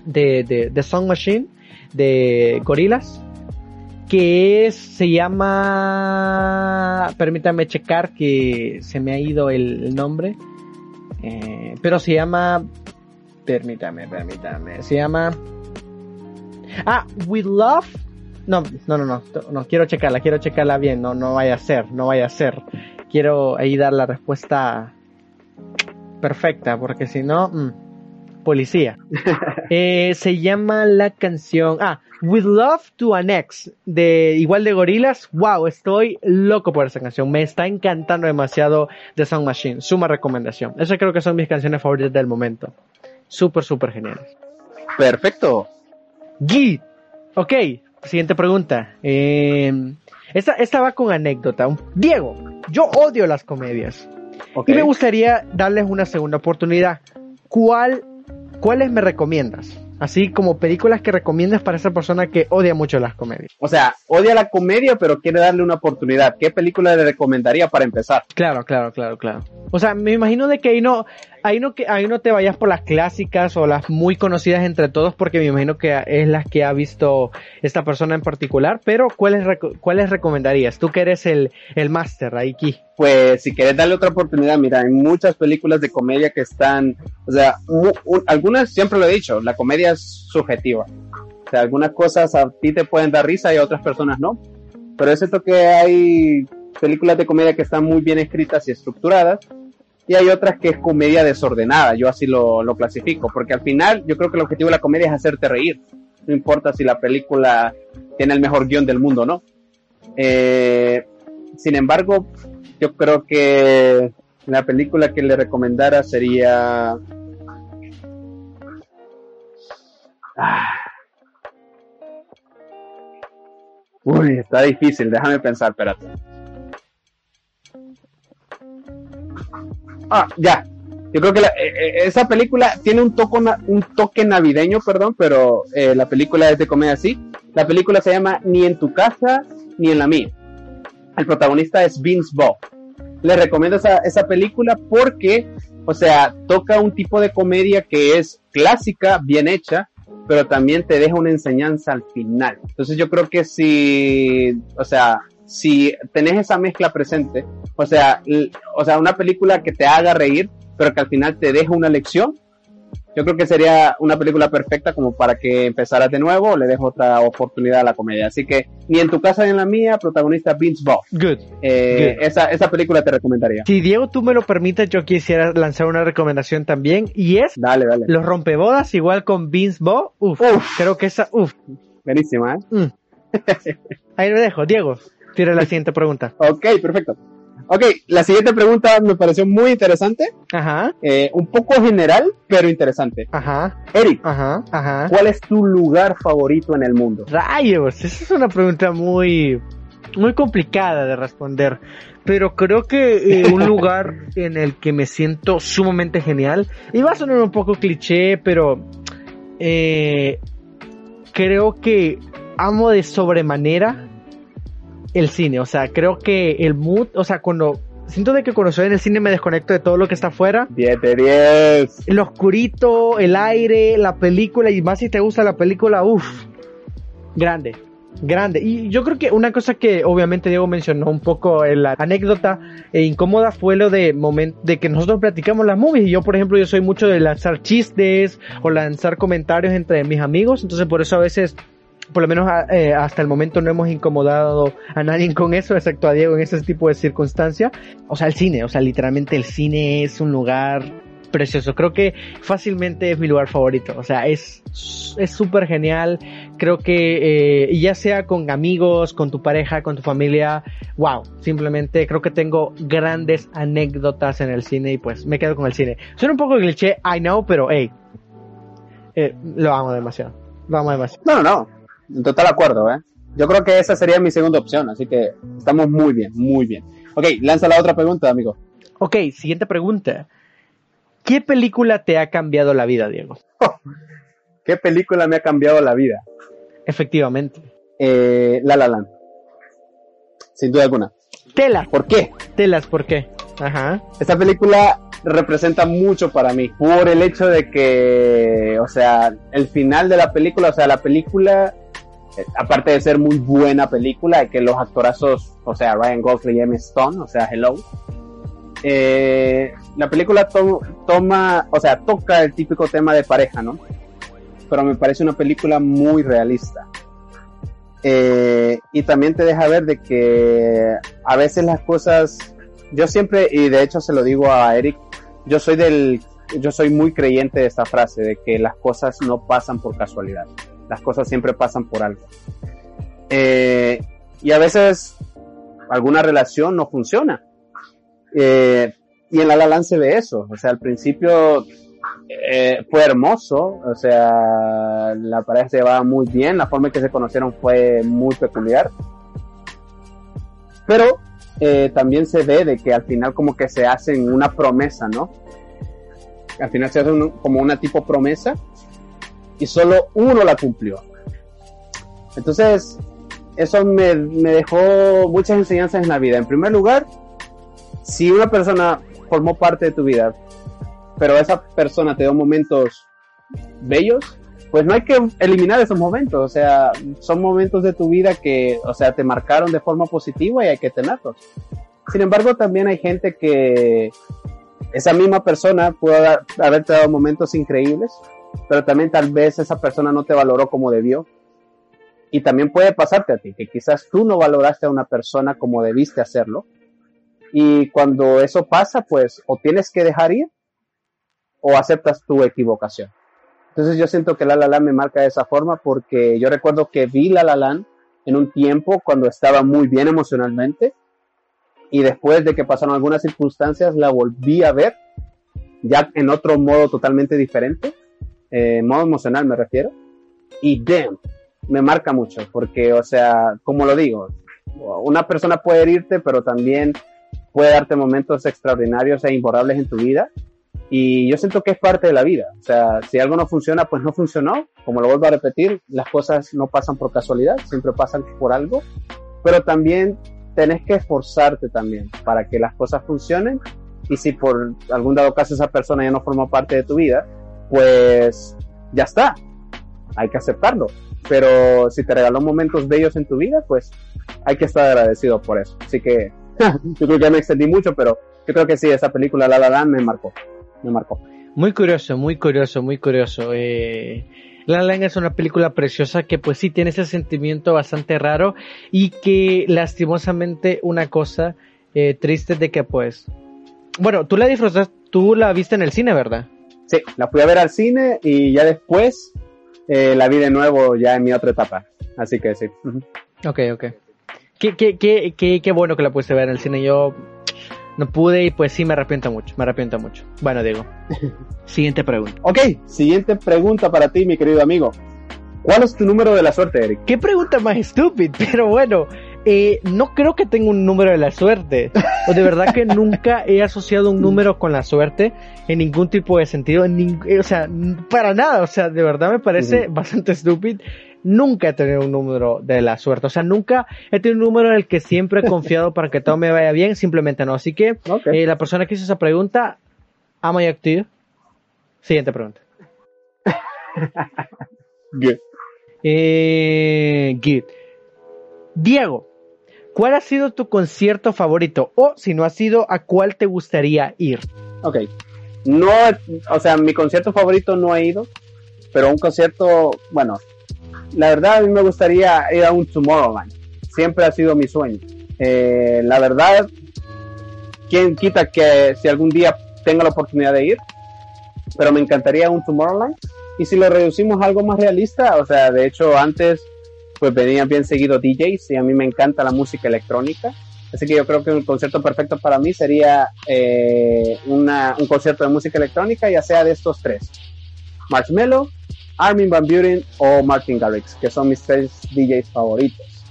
de, de, Song Machine de Gorilas que es, se llama, permítame checar que se me ha ido el, nombre, eh, pero se llama, permítame, permítame, se llama, ah, With Love, no, no, no, no, no, quiero checarla, quiero checarla bien, no, no vaya a ser, no vaya a ser, quiero ahí dar la respuesta perfecta, porque si no, mm, policía. Eh, se llama la canción, ah, With Love to an Ex, de igual de gorilas. Wow, estoy loco por esa canción. Me está encantando demasiado The Sound Machine. Suma recomendación. Esas creo que son mis canciones favoritas del momento. Súper, súper geniales. Perfecto. Gui. Ok, siguiente pregunta. Eh, esta, esta va con anécdota. Diego, yo odio las comedias. Y me gustaría darles una segunda oportunidad. ¿Cuál ¿cuáles me recomiendas? Así como películas que recomiendas para esa persona que odia mucho las comedias. O sea, odia la comedia, pero quiere darle una oportunidad. ¿Qué película le recomendaría para empezar? Claro, claro, claro, claro. O sea, me imagino de que ahí no, ahí no, que, ahí no te vayas por las clásicas o las muy conocidas entre todos, porque me imagino que es las que ha visto esta persona en particular, pero ¿cuáles, cuáles recomendarías? Tú que eres el, el máster, aquí. Pues si quieres darle otra oportunidad, mira, hay muchas películas de comedia que están, o sea, algunas, siempre lo he dicho, la comedia es subjetiva. O sea, algunas cosas a ti te pueden dar risa y a otras personas no. Pero es cierto que hay películas de comedia que están muy bien escritas y estructuradas y hay otras que es comedia desordenada, yo así lo, lo, clasifico, porque al final yo creo que el objetivo de la comedia es hacerte reír, no importa si la película tiene el mejor guion del mundo, ¿no? Eh, sin embargo, yo creo que la película que le recomendara sería... Ah. Uy, está difícil, déjame pensar, espérate. Ah, ya. Yo creo que eh, eh, esa película tiene un, toque, un toque navideño, perdón, pero eh, la película es de comedia así. La película se llama Ni en tu casa ni en la mía. El protagonista es Vince Vaughn. Le recomiendo esa, esa película porque, o sea, toca un tipo de comedia que es clásica, bien hecha, pero también te deja una enseñanza al final. Entonces yo creo que si, o sea, si tenés esa mezcla presente, o sea, o sea, una película que te haga reír, pero que al final te deje una lección, yo creo que sería una película perfecta como para que empezaras de nuevo o le dejo otra oportunidad a la comedia. Así que ni en tu casa ni en la mía, protagonista Vince Vaughn. Good. Eh, Esa, esa película te recomendaría. Si Diego tú me lo permites, yo quisiera lanzar una recomendación también y es dale, dale. Los rompebodas igual con Vince Vaughn. Uf, creo que esa, uf. Buenísima, ¿eh? Mm. Ahí lo dejo. Diego, tira la siguiente pregunta. Ok, perfecto. Ok, la siguiente pregunta me pareció muy interesante. Ajá. Eh, un poco general, pero interesante. Ajá. Eric. Ajá. Ajá. ¿Cuál es tu lugar favorito en el mundo? Rayos, esa es una pregunta muy, muy complicada de responder. Pero creo que eh, un lugar en el que me siento sumamente genial, y va a sonar un poco cliché, pero eh, creo que amo de sobremanera el cine. O sea, creo que el mood, o sea, cuando siento de que cuando estoy en el cine me desconecto de todo lo que está afuera. 10 de 10. El oscurito, el aire, la película, y más si te gusta la película, uff, grande. Grande. Y yo creo que una cosa que obviamente Diego mencionó un poco en la anécdota e incómoda fue lo de momento de que nosotros platicamos las movies. Y yo, por ejemplo, yo soy mucho de lanzar chistes o lanzar comentarios entre mis amigos. Entonces, por eso a veces por lo menos eh, hasta el momento no hemos incomodado a nadie con eso, excepto a Diego en ese tipo de circunstancia. O sea, el cine, o sea, literalmente el cine es un lugar precioso. Creo que fácilmente es mi lugar favorito. O sea, es es súper genial. Creo que eh, ya sea con amigos, con tu pareja, con tu familia, wow. Simplemente creo que tengo grandes anécdotas en el cine y pues me quedo con el cine. Suena un poco cliché, I know, pero hey, eh, lo amo demasiado. Lo amo demasiado. No, no en total acuerdo, ¿eh? Yo creo que esa sería mi segunda opción, así que estamos muy bien, muy bien. Ok, lanza la otra pregunta, amigo. Ok, siguiente pregunta. ¿Qué película te ha cambiado la vida, Diego? ¿Qué película me ha cambiado la vida? Efectivamente. Eh, la La Land. Sin duda alguna. Tela. ¿Por qué? Telas, ¿por qué? Ajá. Esta película representa mucho para mí por el hecho de que, o sea, el final de la película, o sea, la película aparte de ser muy buena película, que los actorazos, o sea, Ryan Gosling y Emma Stone, o sea, Hello, eh, la película toma, o sea, toca el típico tema de pareja, ¿no? Pero me parece una película muy realista. Eh, y también te deja ver de que a veces las cosas, yo siempre, y de hecho se lo digo a Eric, yo soy del, yo soy muy creyente de esta frase, de que las cosas no pasan por casualidad las cosas siempre pasan por algo. Eh, y a veces alguna relación no funciona. Eh, y en La La Land se ve eso. O sea, al principio eh, fue hermoso. O sea, la pareja se llevaba muy bien. La forma en que se conocieron fue muy peculiar. Pero también se ve de que al final como que se hacen una promesa, ¿no? Al final se hace como una tipo promesa y solo uno la cumplió. Entonces, eso me, dejó muchas enseñanzas en la vida. En primer lugar, si una persona formó parte de tu vida, pero esa persona te dio momentos bellos, pues no hay que eliminar esos momentos, o sea, son momentos de tu vida que, o sea, te marcaron de forma positiva y hay que tenerlos. Sin embargo, también hay gente que esa misma persona pudo haberte dado momentos increíbles, pero también tal vez esa persona no te valoró como debió. Y también puede pasarte a ti, que quizás tú no valoraste a una persona como debiste hacerlo. Y cuando eso pasa, pues o tienes que dejar ir o aceptas tu equivocación. Entonces yo siento que La La Land me marca de esa forma porque yo recuerdo que vi La La Land en un tiempo cuando estaba muy bien emocionalmente y después de que pasaron algunas circunstancias la volví a ver ya en otro modo totalmente diferente eh, modo emocional me refiero, y damn, me marca mucho, porque, o sea, como lo digo, una persona puede herirte, pero también puede darte momentos extraordinarios e imborrables en tu vida, y yo siento que es parte de la vida, o sea, si algo no funciona, pues no funcionó, como lo vuelvo a repetir, las cosas no pasan por casualidad, siempre pasan por algo, pero también tenés que esforzarte también para que las cosas funcionen, y si por algún dado caso esa persona ya no forma parte de tu vida, pues ya está, hay que aceptarlo. Pero si te regaló momentos bellos en tu vida, pues hay que estar agradecido por eso. Así que yo creo que me extendí mucho, pero yo creo que sí, esa película La La Land me marcó, me marcó. Muy curioso, muy curioso, muy curioso. Eh, La Land es una película preciosa que pues sí tiene ese sentimiento bastante raro y que lastimosamente una cosa eh, triste de que pues, bueno, tú la disfrutaste, tú la viste en el cine, ¿verdad? Sí, la fui a ver al cine y ya después eh, la vi de nuevo ya en mi otra etapa. así que sí. Ok, ok. Qué, qué, qué, qué, qué bueno que la puse ver en el cine. Yo no pude y pues sí me arrepiento mucho, me arrepiento mucho. Bueno, Diego, siguiente pregunta. Ok, siguiente pregunta para ti, mi querido amigo. ¿Cuál es tu número de la suerte, Eric? Qué pregunta más estúpida, pero bueno, eh, no creo que tenga un número de la suerte. O de verdad que nunca he asociado un número con la suerte en ningún tipo de sentido. En eh, o sea, para nada. O sea, de verdad me parece bastante estúpido. Nunca he tenido un número de la suerte. O sea, nunca he tenido un número en el que siempre he confiado para que todo me vaya bien. Simplemente no. Así que eh, la persona que hizo esa pregunta, ¿Am I active? Siguiente pregunta. good. Eh, good. Diego, ¿Cuál ha sido tu concierto favorito? O si no ha sido, ¿a cuál te gustaría ir? Ok. No, o sea, mi concierto favorito no ha ido, pero un concierto, bueno, la verdad a mí me gustaría ir a un Tomorrowland. Siempre ha sido mi sueño. Eh, la verdad, ¿quién quita que si algún día tenga la oportunidad de ir? Pero me encantaría un Tomorrowland. Y si lo reducimos a algo más realista, o sea, de hecho antes pues venían bien seguido DJs y a mí me encanta la música electrónica. Así que yo creo que un concierto perfecto para mí sería eh, un concierto de música electrónica, ya sea de estos tres. Marshmello, Armin Van Buren o Martin Garrix, que son mis tres DJs favoritos.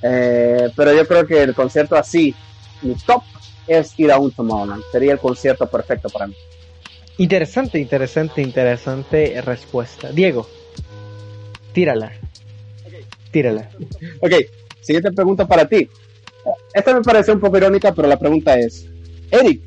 Eh, pero yo creo que el concierto así, mi top, es ir a un Tomorrowland. Sería el concierto perfecto para mí. Interesante, interesante, interesante respuesta. Diego, tírala. Tírala. Ok, siguiente pregunta para ti. Esta me parece un poco irónica, pero la pregunta es, Eric,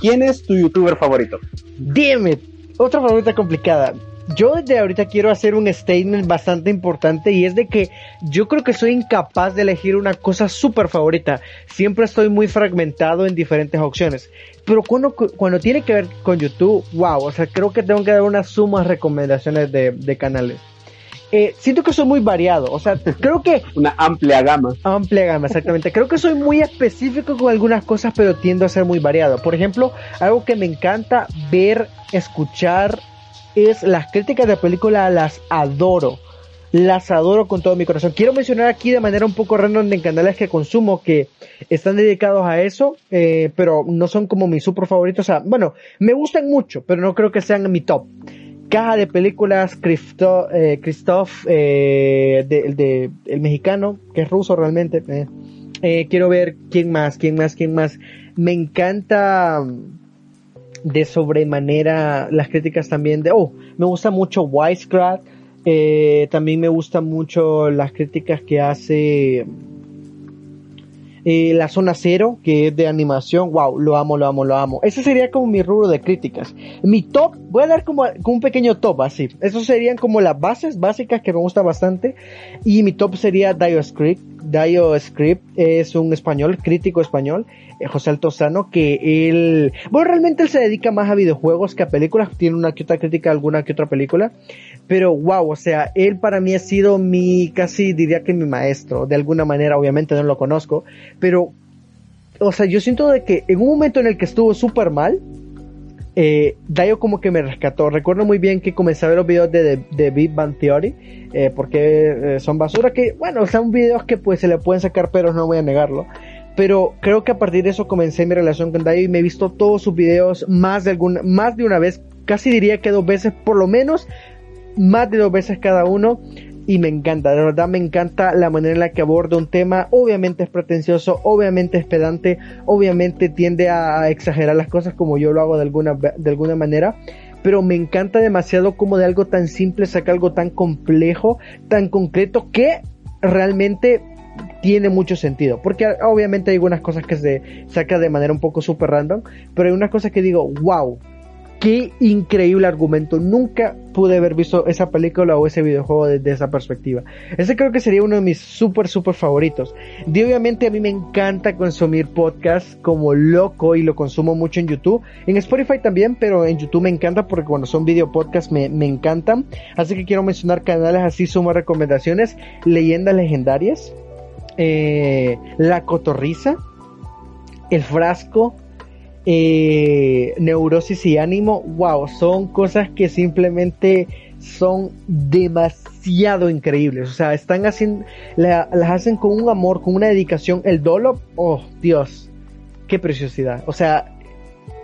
¿quién es tu youtuber favorito? Dime, otra pregunta complicada. Yo desde ahorita quiero hacer un statement bastante importante y es de que yo creo que soy incapaz de elegir una cosa súper favorita. Siempre estoy muy fragmentado en diferentes opciones. Pero cuando, cuando tiene que ver con YouTube, wow, o sea, creo que tengo que dar unas sumas recomendaciones de, de canales. Eh, siento que soy muy variado. O sea, creo que. Una amplia gama. Amplia gama, exactamente. Creo que soy muy específico con algunas cosas, pero tiendo a ser muy variado. Por ejemplo, algo que me encanta ver, escuchar, es las críticas de película, las adoro. Las adoro con todo mi corazón. Quiero mencionar aquí de manera un poco random en canales que consumo que están dedicados a eso, eh, pero no son como mis super favoritos. O sea, bueno, me gustan mucho, pero no creo que sean mi top caja de películas eh, Christoph, eh, de, el mexicano, que es ruso realmente. Eh. eh, quiero ver quién más, quién más, quién más. Me encanta mm, de sobremanera las críticas también de, oh, me gusta mucho Wisecrack. también me gusta mucho las críticas que hace eh, la zona cero, que es de animación, wow, lo amo, lo amo, lo amo. Ese sería como mi rubro de críticas. Mi top, voy a dar como, como un pequeño top así. Esos serían como las bases básicas que me gusta bastante. Y mi top sería Dio Script. Dio Script es un español, crítico español, eh, José Altozano, que él, bueno, realmente él se dedica más a videojuegos que a películas. Tiene una que otra crítica, alguna que otra película pero wow, o sea, él para mí ha sido mi, casi diría que mi maestro, de alguna manera, obviamente no lo conozco, pero, o sea, yo siento de que en un momento en el que estuvo súper mal, eh, Dayo como que me rescató. Recuerdo muy bien que comencé a ver los videos de, de, Big Bang Theory, eh, porque eh, son basura que, bueno, son videos que pues se le pueden sacar pero no voy a negarlo. Pero creo que a partir de eso comencé mi relación con Dayo y me he visto todos sus videos más de alguna, más de una vez, casi diría que dos veces por lo menos, más de dos veces cada uno y me encanta, de verdad me encanta la manera en la que aborda un tema, obviamente es pretencioso, obviamente es pedante, obviamente tiende a exagerar las cosas como yo lo hago de alguna, de alguna manera, pero me encanta demasiado como de algo tan simple saca algo tan complejo, tan concreto que realmente tiene mucho sentido, porque obviamente hay algunas cosas que se saca de manera un poco super random, pero hay unas cosas que digo, wow, qué increíble argumento. Nunca pude haber visto esa película o ese videojuego desde esa perspectiva. Ese creo que sería uno de mis súper, súper favoritos. Y obviamente a mí me encanta consumir podcasts como loco y lo consumo mucho en YouTube. En Spotify también, pero en YouTube me encanta porque cuando son video podcasts me, me encantan. Así que quiero mencionar canales así, sumo recomendaciones. Leyendas legendarias. Eh, la cotorriza. El frasco eh, neurosis y ánimo, wow, son cosas que simplemente son demasiado increíbles. O sea, están haciendo, las hacen con un amor, con una dedicación. El Dolop, oh Dios, qué preciosidad. O sea,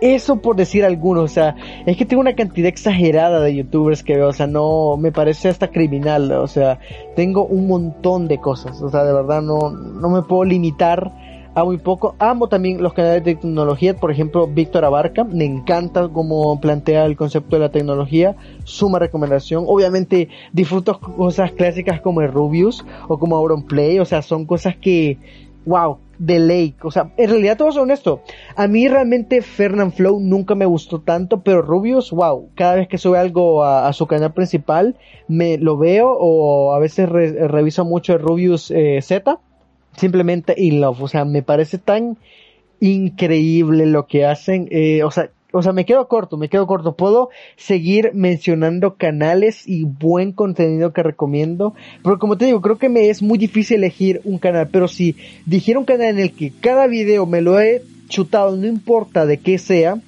eso por decir algunos, o sea, es que tengo una cantidad exagerada de youtubers que veo, o sea, no, me parece hasta criminal, o sea, tengo un montón de cosas, o sea, de verdad no, no me puedo limitar a muy poco. Amo también los canales de tecnología, por ejemplo, Víctor Abarca, me encanta cómo plantea el concepto de la tecnología, suma recomendación. Obviamente disfruto cosas clásicas como Rubius o como Auronplay, o sea, son cosas que, wow, de Lake. O sea, en realidad todo es honesto. A mí realmente Fernand Flow nunca me gustó tanto, pero Rubius, wow. Cada vez que sube algo a, su canal principal, me lo veo o a veces reviso mucho el Rubius eh, Z simplemente in love. O sea, me parece tan increíble lo que hacen. Eh, o sea, o sea, me quedo corto, me quedo corto. Puedo seguir mencionando canales y buen contenido que recomiendo. Pero como te digo, creo que me es muy difícil elegir un canal. Pero si dijera un canal en el que cada video me lo he chutado, no importa de qué sea,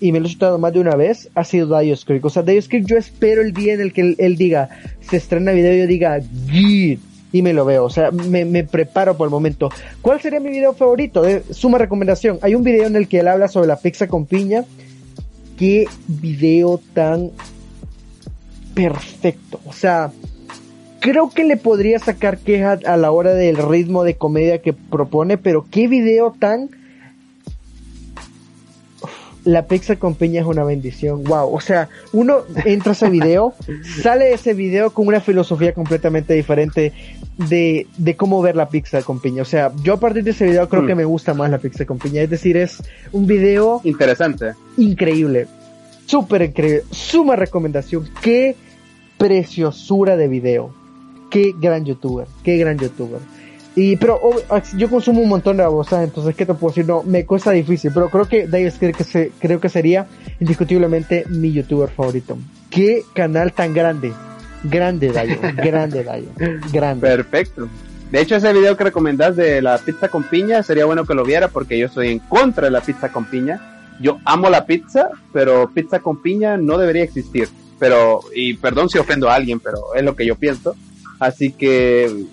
y me lo he chutado más de una vez, ha sido Dios Creek. O sea, Dios Creek yo espero el día en el que él, diga, se estrena video y yo diga, Git y me lo veo. O sea, me, preparo por el momento. ¿Cuál sería mi video favorito? De suma recomendación. Hay un video en el que él habla sobre la pizza con piña. Qué video tan perfecto. O sea, creo que le podría sacar queja a la hora del ritmo de comedia que propone, pero qué video tan la pizza con piña es una bendición. Wow. O sea, uno entra a ese video, sale de ese video con una filosofía completamente diferente de, de cómo ver la pizza con piña. O sea, yo a partir de ese video creo que mm. me gusta más la pizza con piña. Es decir, es un video interesante. Increíble. Súper increíble. Suma recomendación. Qué preciosura de video. Qué gran youtuber. Qué gran youtuber. Y, pero yo consumo un montón de babosadas, entonces, ¿qué te puedo decir? No, me cuesta difícil, pero creo que Dave creo que, se, creo que sería indiscutiblemente mi youtuber favorito. ¿Qué canal tan grande? Grande, Dayo, grande, Dayo, grande. Perfecto. De hecho, ese video que recomendás de la pizza con piña, sería bueno que lo viera porque yo estoy en contra de la pizza con piña. Yo amo la pizza, pero pizza con piña no debería existir. Pero, y perdón si ofendo a alguien, pero es lo que yo pienso. Así que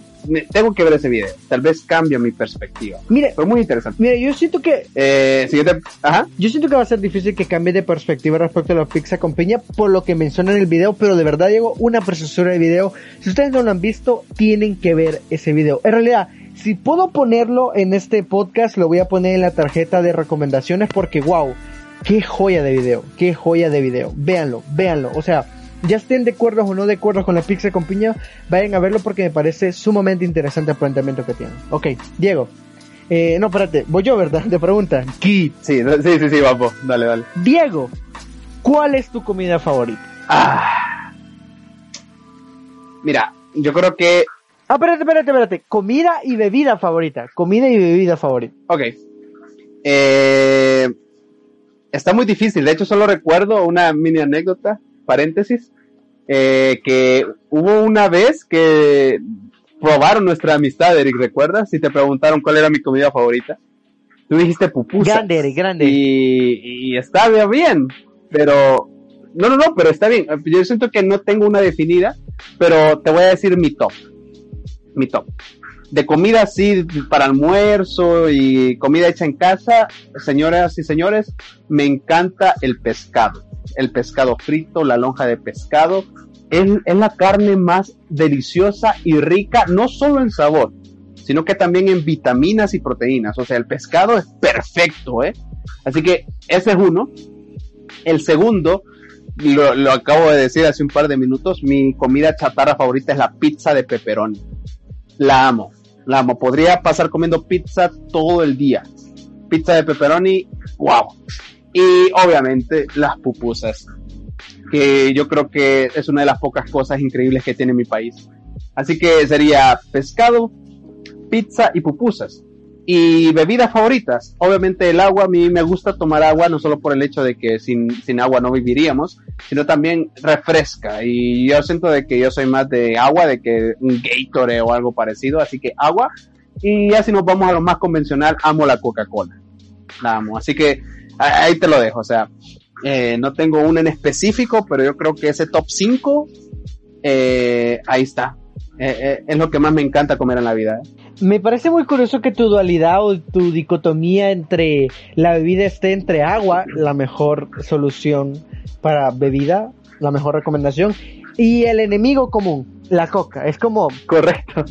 tengo que ver ese video. Tal vez cambie mi perspectiva. Mire, fue muy interesante. Mire, yo siento que. Eh, siguiente. Ajá. Yo siento que va a ser difícil que cambie de perspectiva respecto a la pizza con piña por lo que menciona en el video, pero de verdad llegó una preciosidad de video. Si ustedes no lo han visto, tienen que ver ese video. En realidad, si puedo ponerlo en este podcast, lo voy a poner en la tarjeta de recomendaciones porque, wow, qué joya de video, qué joya de video. Véanlo, véanlo. O sea ya estén de acuerdo o no de acuerdo con la pizza con piña, vayan a verlo porque me parece sumamente interesante el planteamiento que tienen. Ok, Diego. Eh, no, espérate, voy yo, ¿verdad? Te pregunta. Sí, sí, sí, sí, vamos, dale, dale. Diego, ¿cuál es tu comida favorita? Ah. Mira, yo creo que... Ah, espérate, espérate, espérate. Comida y bebida favorita. Comida y bebida favorita. Ok. Eh, está muy difícil. De hecho, solo recuerdo una mini anécdota paréntesis, eh, que hubo una vez que probaron nuestra amistad, Eric, ¿recuerdas? Si te preguntaron cuál era mi comida favorita. Tú dijiste pupusa. Grande, Eric, grande. Y, y está bien, pero... No, no, no, pero está bien. Yo siento que no tengo una definida, pero te voy a decir mi top. Mi top. De comida así, para almuerzo y comida hecha en casa, señoras y señores, me encanta el pescado el pescado frito, la lonja de pescado. Es, la carne más deliciosa y rica, no solo en sabor, sino que también en vitaminas y proteínas. O sea, el pescado es perfecto, ¿eh? Así que ese es uno. El segundo, lo, lo, acabo de decir hace un par de minutos, mi comida chatarra favorita es la pizza de pepperoni. La amo, la amo. Podría pasar comiendo pizza todo el día. Pizza de pepperoni, wow. Y obviamente las pupusas, que yo creo que es una de las pocas cosas increíbles que tiene mi país. Así que sería pescado, pizza y pupusas. Y bebidas favoritas, obviamente el agua, a mí me gusta tomar agua no solo por el hecho de que sin, sin agua no viviríamos, sino también refresca. Y yo siento de que yo soy más de agua, de que un Gatorade o algo parecido, así que agua. Y ya si nos vamos a lo más convencional, amo la Coca-Cola. La amo. Así que ahí te lo dejo, o sea, eh, no tengo una en específico, pero yo creo que ese top 5 eh, ahí está. Eh, eh, es lo que más me encanta comer en la vida. Me parece muy curioso que tu dualidad o tu dicotomía entre la bebida esté entre agua, la mejor solución para bebida, la mejor recomendación, y el enemigo común, la coca. Es como... Correcto.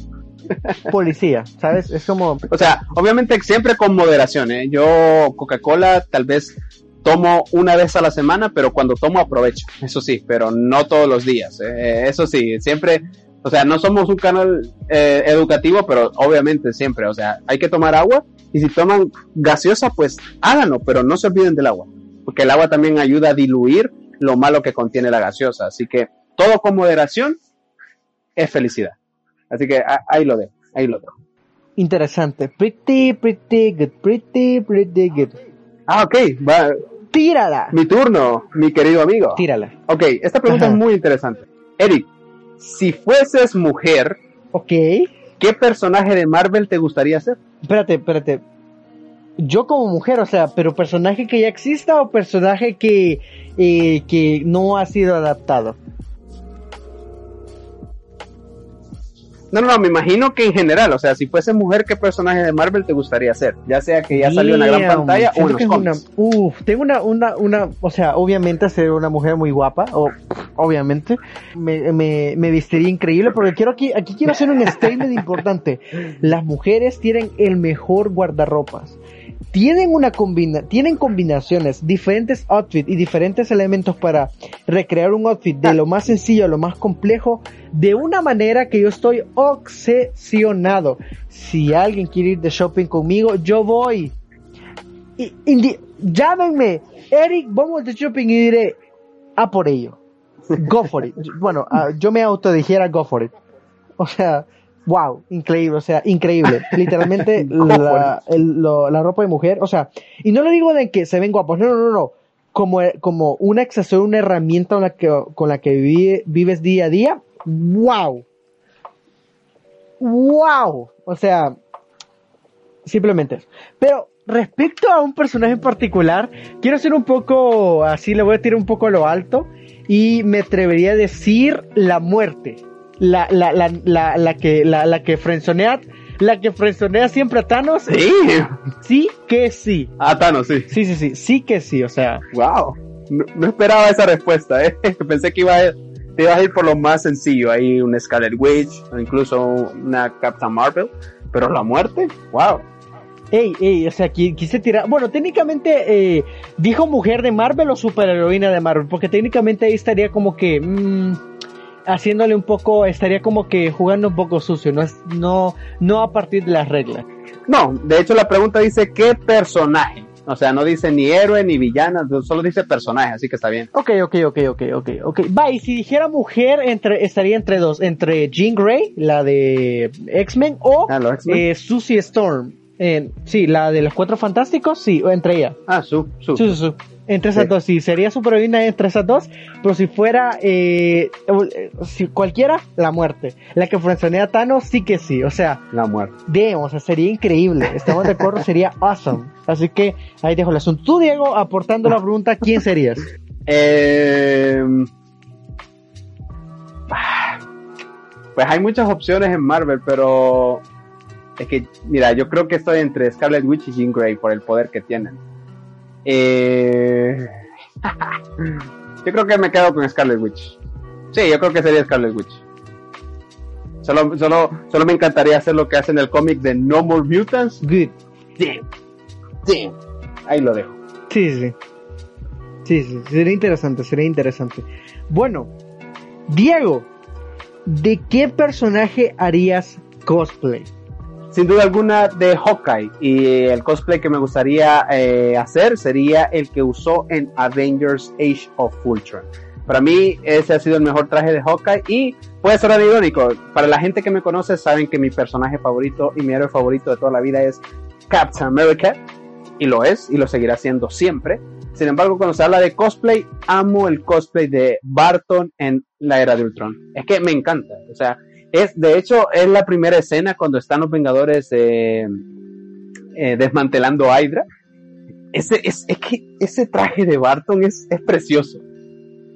Policía, ¿sabes? Es como... O sea, obviamente siempre con moderación, ¿eh? Yo Coca-Cola tal vez tomo una vez a la semana, pero cuando tomo aprovecho, eso sí, pero no todos los días. Eso sí, siempre o sea, no somos un canal eh, educativo, pero obviamente siempre, o sea, hay que tomar agua y si toman gaseosa, pues háganlo, pero no se olviden del agua, porque el agua también ayuda a diluir lo malo que contiene la gaseosa. Así que todo con moderación es felicidad. Así que ahí lo dejo, ahí lo dejo. Interesante. Pretty, pretty good, pretty, pretty good. Ah, ok, va. Tírala. Mi turno, mi querido amigo. Tírala. Ok, esta pregunta es muy interesante. Eric, si fueses mujer, ok, ¿qué personaje de Marvel te gustaría ser? Espérate, espérate. Yo como mujer, o sea, pero personaje que ya exista o personaje que, eh, que no ha sido adaptado. No, no, no, me imagino que en general, o sea, si fuese mujer, ¿qué personaje de Marvel te gustaría ser? Ya sea que ya salió en la gran pantalla o en los cómics. uf, tengo una, una, una, o sea, obviamente ser una mujer muy guapa, o obviamente, me, me, me vestiría increíble, porque quiero aquí, aquí quiero hacer un statement importante. Las mujeres tienen el mejor guardarropas tienen una combina tienen combinaciones, diferentes outfits y diferentes elementos para recrear un outfit de lo más sencillo a lo más complejo de una manera que yo estoy obsesionado. Si alguien quiere ir de shopping conmigo, yo voy. Y, llámenme, Eric, vamos de shopping y diré, a por ello. Go for it. Bueno, ah, yo me autodijera go for it. O sea, wow, increíble, o sea, increíble. Literalmente la, la, ropa de mujer, o sea, y no lo digo de que se ven guapos, no, no, no, no. Como, como un accesorio, una herramienta con la que, con la que vives día a día, wow. Wow. O sea, simplemente Pero respecto a un personaje en particular, quiero ser un poco, así le voy a tirar un poco a lo alto y me atrevería a decir la muerte la, la, la, la, la que, la, la que frenzonea, la que frenzonea siempre a Thanos. Sí. Sí que sí. A Thanos, sí. Sí, sí, sí, sí que sí, o sea. Wow. No, esperaba esa respuesta, eh. Pensé que iba a, te ibas a ir por lo más sencillo, ahí un Scarlet Witch, o incluso una Captain Marvel, pero la muerte, wow. Ey, ey, o sea, quise tirar. Bueno, técnicamente eh, dijo mujer de Marvel o superheroína de Marvel, porque técnicamente ahí estaría como que. Mmm, haciéndole un poco, estaría como que jugando un poco sucio, no, es, no, no a partir de las reglas. No, de hecho la pregunta dice qué personaje. O sea, no dice ni héroe ni villana, solo dice personaje, así que está bien. Ok, ok, ok, ok, ok, ok. Va, y si dijera mujer, entre, estaría entre dos, entre Jean Grey, la de X-Men, o ah, eh, Susie Storm. sí, la de los cuatro fantásticos, sí, entre ella. Ah, su, su. Su, su, entre esas dos, sí, sería superheroína entre esas dos, pero si fuera eh, si cualquiera, la muerte. La que funcionaría a Thanos, sí que sí, o sea, la muerte. Digamos, o sea, sería increíble, estamos de acuerdo, sería awesome. Así que ahí dejo el asunto. Tú, Diego, aportando la pregunta, ¿quién serías? Eh, pues hay muchas opciones en Marvel, pero es que, mira, yo creo que estoy entre Scarlet Witch y Jean Grey por el poder que tienen. Eh... yo creo que me quedo con Scarlet Witch. Sí, yo creo que sería Scarlet Witch. Solo, solo, solo me encantaría hacer lo que hace en el cómic de No More Mutants. Good. Sí. Sí. Ahí lo dejo. Sí, sí. Sí, sí. Sería interesante, sería interesante. Bueno, Diego, ¿de qué personaje harías cosplay? Sin duda alguna de Hawkeye y el cosplay que me gustaría eh, hacer sería el que usó en Avengers Age of Ultron. Para mí ese ha sido el mejor traje de Hawkeye y puede ser irónico. Para la gente que me conoce saben que mi personaje favorito y mi héroe favorito de toda la vida es Captain America y lo es y lo seguirá siendo siempre. Sin embargo, cuando se habla de cosplay, amo el cosplay de Barton en la era de Ultron. Es que me encanta. O sea, es, de hecho, es la primera escena cuando están los Vengadores eh, eh, desmantelando a Hydra. Ese, es, es, que ese traje de Barton es, es precioso.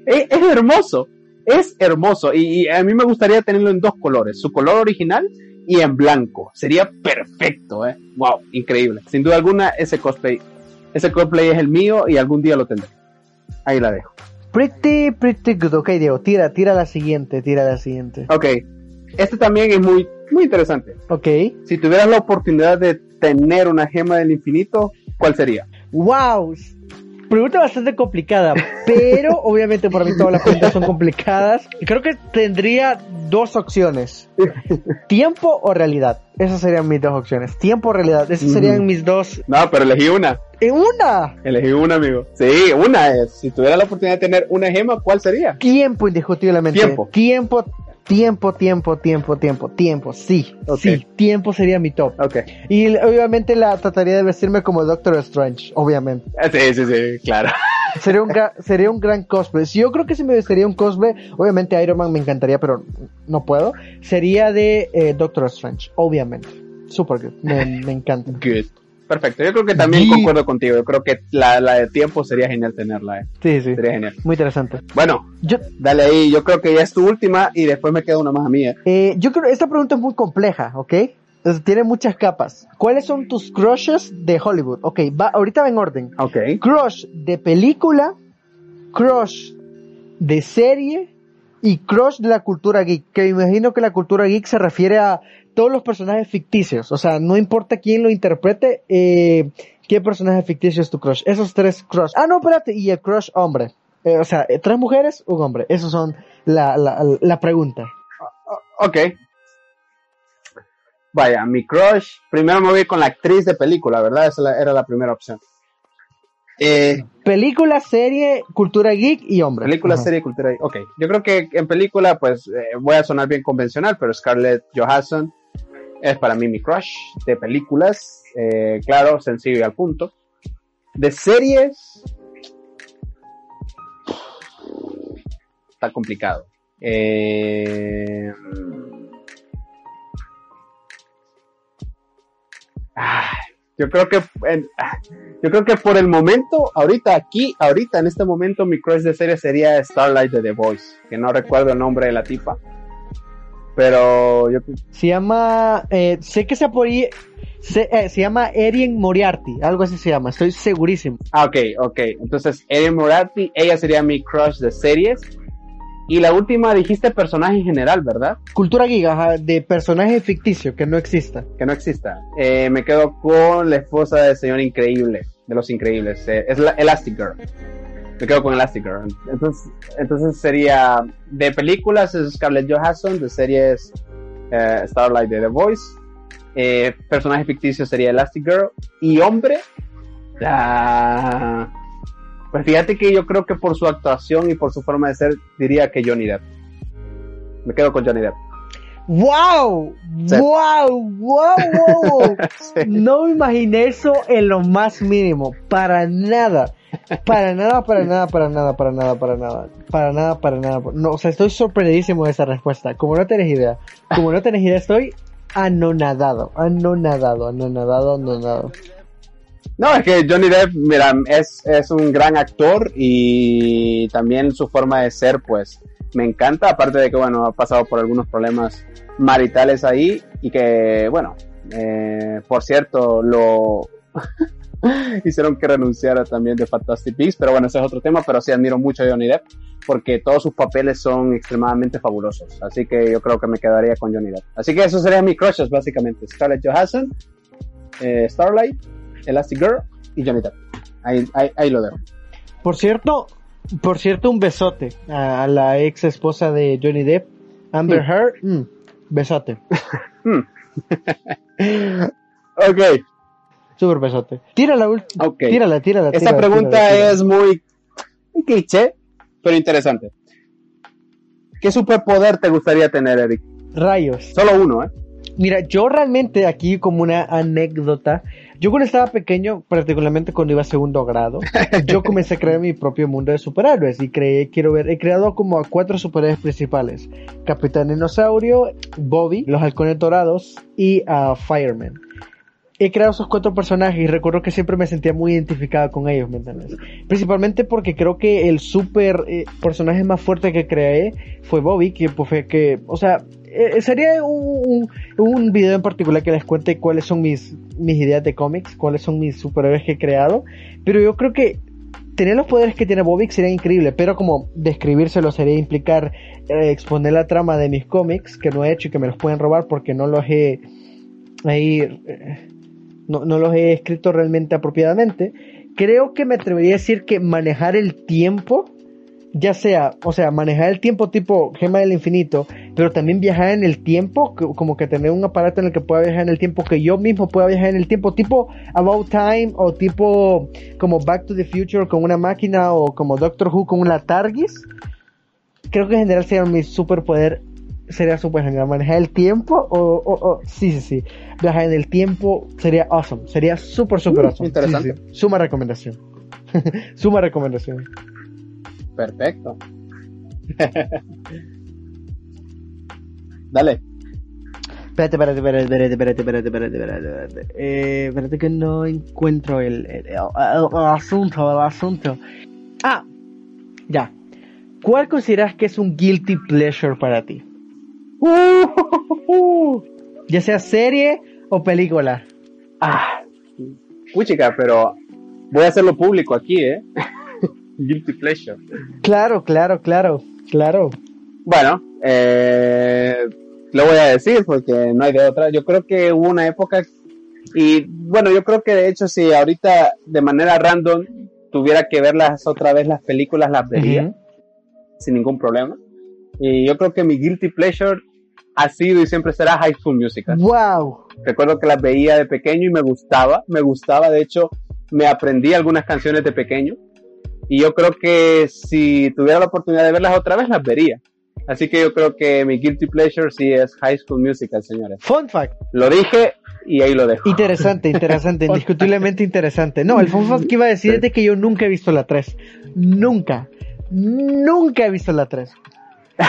Es, hermoso. Es hermoso y, y a mí me gustaría tenerlo en dos colores, su color original y en blanco. Sería perfecto, ¿eh? Wow, increíble. Sin duda alguna, ese cosplay, ese cosplay es el mío y algún día lo tendré. Ahí la dejo. Pretty, pretty good. Ok, Diego, tira, tira la siguiente, tira la siguiente. Ok, este también es muy, muy interesante. Ok. Si tuvieras la oportunidad de tener una gema del infinito, ¿cuál sería? Wow. Pregunta bastante complicada, pero obviamente para mí todas las preguntas son complicadas. Y creo que tendría dos opciones. Tiempo o realidad. Esas serían mis dos opciones. Tiempo o realidad. Esas serían mis dos. No, pero elegí una. En una. Elegí una, amigo. Sí, una es. Si tuviera la oportunidad de tener una gema, ¿cuál sería? Tiempo, indiscutiblemente. Tiempo. Tiempo, tiempo, tiempo, tiempo, tiempo, tiempo. Sí, sí. Tiempo sería mi top. Ok. Y obviamente la trataría de vestirme como Doctor Strange, obviamente. Ah, Sí, sí, sí, claro. Sería un, gra- sería un gran cosplay. Si yo creo que si me vestiría un cosplay, obviamente Iron Man me encantaría, pero no puedo. Sería de eh, Doctor Strange, obviamente. Super good. Me, me encanta. Good. Perfecto. Yo creo que también concuerdo contigo. Yo creo que la, la de tiempo sería genial tenerla. Eh. Sí, sí. Sería genial. Muy interesante. Bueno, Yo, dale ahí. Yo creo que ya es tu última y después me queda una más a mí. eh. eh, yo creo esta pregunta es muy compleja, ¿ok? Entonces, tiene muchas capas. ¿Cuáles son tus crushes de Hollywood? Ok, va, ahorita va en orden. Ok. Crush de película, crush de serie y crush de la cultura geek. Que me imagino que la cultura geek se refiere a todos los personajes ficticios. O sea, no importa quién lo interprete, eh, qué personaje ficticio es tu crush. Esos tres crush. Ah, no, espérate. Y el crush hombre. Eh, o sea, eh, tres mujeres, un hombre. Esos son la, la, la pregunta. Ok. Vaya, mi crush. Primero me voy con la actriz de película, ¿verdad? Esa era la primera opción. Eh, Película, serie, cultura geek y hombre. película, Ajá. serie, cultura. Ok. Yo creo que en película, pues eh, voy a sonar bien convencional, pero Scarlett Johansson es para mí mi crush de películas. Eh, claro, sencillo y al punto. De series. Está complicado. Eh, ay, yo creo que en- yo creo que por el momento, ahorita aquí, ahorita en este momento, mi crush de serie sería Starlight de The Voice, que no recuerdo el nombre de la tipa. Pero yo Se llama, eh, sé que se, por ahí- se, eh, se llama Erin Moriarty, algo así se llama, estoy segurísimo. Ah, ok, ok. Entonces, Erin Moriarty, ella sería mi crush de series. Y la última dijiste personaje en general, ¿verdad? Cultura ajá, de personaje ficticio que no exista. Que no exista. Eh, me quedo con la esposa del señor increíble, de los increíbles. eh, es la Elastic Girl. Me quedo con Elastic Girl. Entonces, entonces sería de películas es Scarlett Johansson, de series eh, Starlight de The Voice. Eh, personaje ficticio sería Elastic Girl. Y hombre, pues fíjate que yo creo que por su actuación y por su forma de ser, diría que Johnny Depp. Me quedo con Johnny Depp. ¡Wow! Sí. ¡Wow! ¡Wow! wow! Sí. No me imaginé eso en lo más mínimo. Para nada. Para nada, para nada, para nada, para nada, para nada. Para nada, para nada. No, o sea, estoy sorprendidísimo de esa respuesta. Como no tenés idea. Como no tenés idea, estoy anonadado. Anonadado, anonadado, anonadado. No, es que Johnny Depp, mira, es, es un gran actor y también su forma de ser, pues, me encanta, aparte de que, bueno, ha pasado por algunos problemas maritales ahí y que, bueno, eh, por cierto, lo hicieron que renunciara también de Fantastic Beasts, pero bueno, ese es otro tema, pero sí admiro mucho a Johnny Depp porque todos sus papeles son extremadamente fabulosos, así que yo creo que me quedaría con Johnny Depp. Así que esos serían mis crushes, básicamente, Scarlett Johansson, eh, Starlight, Elastic Girl y Johnny Depp. Ahí, ahí, ahí lo dejo. Por cierto, por cierto, un besote a la ex esposa de Johnny Depp, Amber Sí. Heard. mm, besote. Ok, Súper besote. Tírala, ult- ok. tírala, tírala. Esta tírala, pregunta tírala, es muy, muy cliché, pero interesante. ¿Qué superpoder te gustaría tener, Eric? Rayos. Solo uno, ¿eh? Mira, yo realmente aquí como una anécdota, yo cuando estaba pequeño, particularmente cuando iba a segundo grado, yo comencé a crear mi propio mundo de superhéroes y creé, quiero ver, he creado como a cuatro superhéroes principales. Capitán Dinosaurio, Bobby, los halcones dorados y a Fireman. he creado esos cuatro personajes y recuerdo que siempre me sentía muy identificado con ellos, ¿me entiendes? Principalmente porque creo que el super eh, personaje más fuerte que creé fue Bobby, que pues fue que, o sea, eh, sería un, un, video en particular que les cuente cuáles son mis, mis ideas de cómics, cuáles son mis superhéroes que he creado, pero yo creo que tener los poderes que tiene Bobby sería increíble, pero como describírselo sería implicar eh, exponer la trama de mis cómics que no he hecho y que me los pueden robar porque no los he ahí no, no los he escrito realmente apropiadamente, creo que me atrevería a decir que manejar el tiempo, ya sea, o sea, manejar el tiempo tipo gema del infinito, pero también viajar en el tiempo, como que tener un aparato en el que pueda viajar en el tiempo, que yo mismo pueda viajar en el tiempo, tipo About Time o tipo como Back to the Future con una máquina o como Doctor Who con una TARDIS. Creo que en general sería mi superpoder sería súper genial. Manejar el tiempo o, o, sí, sí, sí. Viajar en el tiempo sería awesome. Sería súper, súper uh, awesome. Interesante. Suma recomendación. Suma recomendación. Perfecto. Dale. Espérate, espérate, espérate, espérate, espérate, espérate, espérate, espérate, Eh, espérate que no encuentro el, el, el, asunto, el asunto. Ah, ya. ¿Cuál consideras que es un guilty pleasure para ti? ya sea serie o película. Ah, chica, pero voy a hacerlo público aquí, ¿eh? Guilty pleasure. Claro, claro, claro, claro. Bueno, eh, lo voy a decir porque no hay de otra. Yo creo que hubo una época y bueno, yo creo que de hecho si ahorita de manera random tuviera que verlas otra vez las películas, las vería sin ningún problema. Y yo creo que mi guilty pleasure ha sido y siempre será High School Musical. ¡Wow! Recuerdo que las veía de pequeño y me gustaba, me gustaba, de hecho, me aprendí algunas canciones de pequeño. Y yo creo que si tuviera la oportunidad de verlas otra vez, las vería. Así que yo creo que mi guilty pleasure sí es High School Musical, señores. Fun fact. Lo dije y ahí lo dejo. Interesante, interesante, indiscutiblemente interesante. No, el fun fact que iba a decir es de que yo nunca he visto la 3. Nunca. Nunca he visto la 3.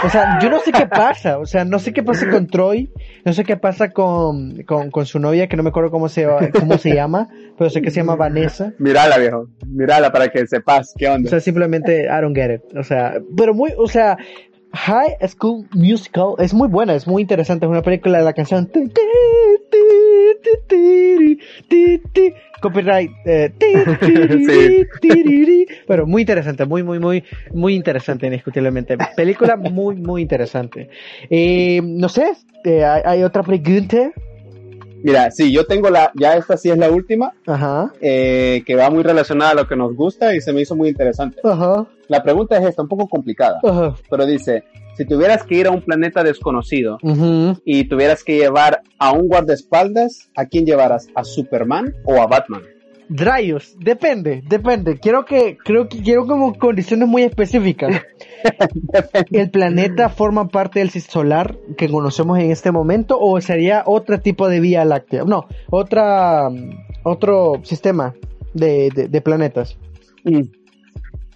O sea, yo no sé qué pasa, o sea, no sé qué pasa con Troy, no sé qué pasa con, con, su novia, que no me acuerdo cómo se, cómo se llama, pero sé que se llama Vanessa. Mírala, viejo, mírala para que sepas qué onda. O sea, simplemente I don't get it, o sea, pero muy, o sea, High School Musical es muy buena, es muy interesante, es una película de la canción copyright. Eh, Pero muy interesante, muy, muy, muy, muy interesante, indiscutiblemente. Película muy, muy interesante. Eh, no sé, eh, ¿hay, otra pregunta? Mira, sí, yo tengo la, ya esta sí es la última, Ajá. que va muy relacionada a lo que nos gusta y se me hizo muy interesante. Ajá. La pregunta es esta, un poco complicada, Ajá. pero dice, si tuvieras que ir a un planeta desconocido y tuvieras que llevar a un guardaespaldas, ¿a quién llevarás? ¿A Superman o a Batman? Rayos, depende, depende. Quiero que, creo que quiero como condiciones muy específicas. ¿El planeta forma parte del sistema solar que conocemos en este momento o sería otro tipo de vía láctea? No, otra, otro sistema de, de, planetas. Mm.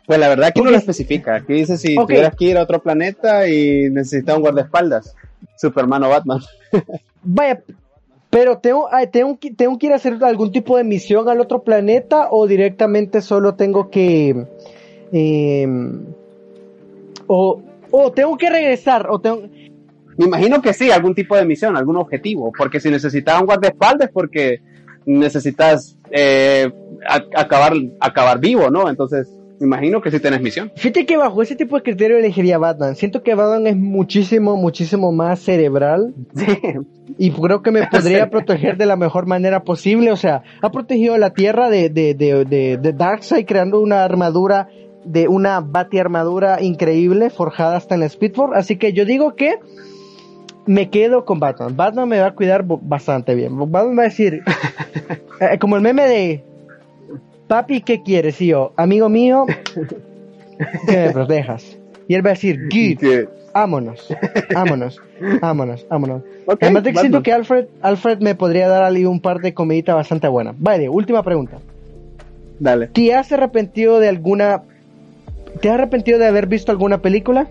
Pues la verdad que no lo especifica. Aquí dice si tuvieras que ir a otro planeta y necesitas un guardaespaldas. Superman o Batman. Vaya, pero tengo, tengo, tengo que ir a hacer algún tipo de misión al otro planeta o directamente solo tengo que... Em, o, o tengo que regresar o tengo... Me imagino que sí, algún tipo de misión, algún objetivo, porque si necesitas un guardaespaldas porque necesitas eh, acabar, acabar vivo, ¿no? Entonces me imagino que sí tienes misión. Fíjate que bajo ese tipo de criterio elegiría Batman. Siento que Batman es muchísimo, muchísimo más cerebral. Y creo que me podría proteger de la mejor manera posible. O sea, ha protegido la Tierra de, de, de, de, de Darkseid creando una armadura, de una bati armadura increíble, forjada hasta en la Speedforce. Así que yo digo que me quedo con Batman. Batman me va a cuidar bastante bien. Batman va a decir, eh, como el meme de papi, ¿qué quieres? Y yo, amigo mío, que me protejas. Y él va a decir, good, vámonos, vámonos, vámonos, vámonos. Además de que siento que Alfred, Alfred me podría dar ali un par de comiditas bastante buenas. Vale, última pregunta. Dale. ¿Te has arrepentido de alguna... ¿Te has arrepentido de haber visto alguna película?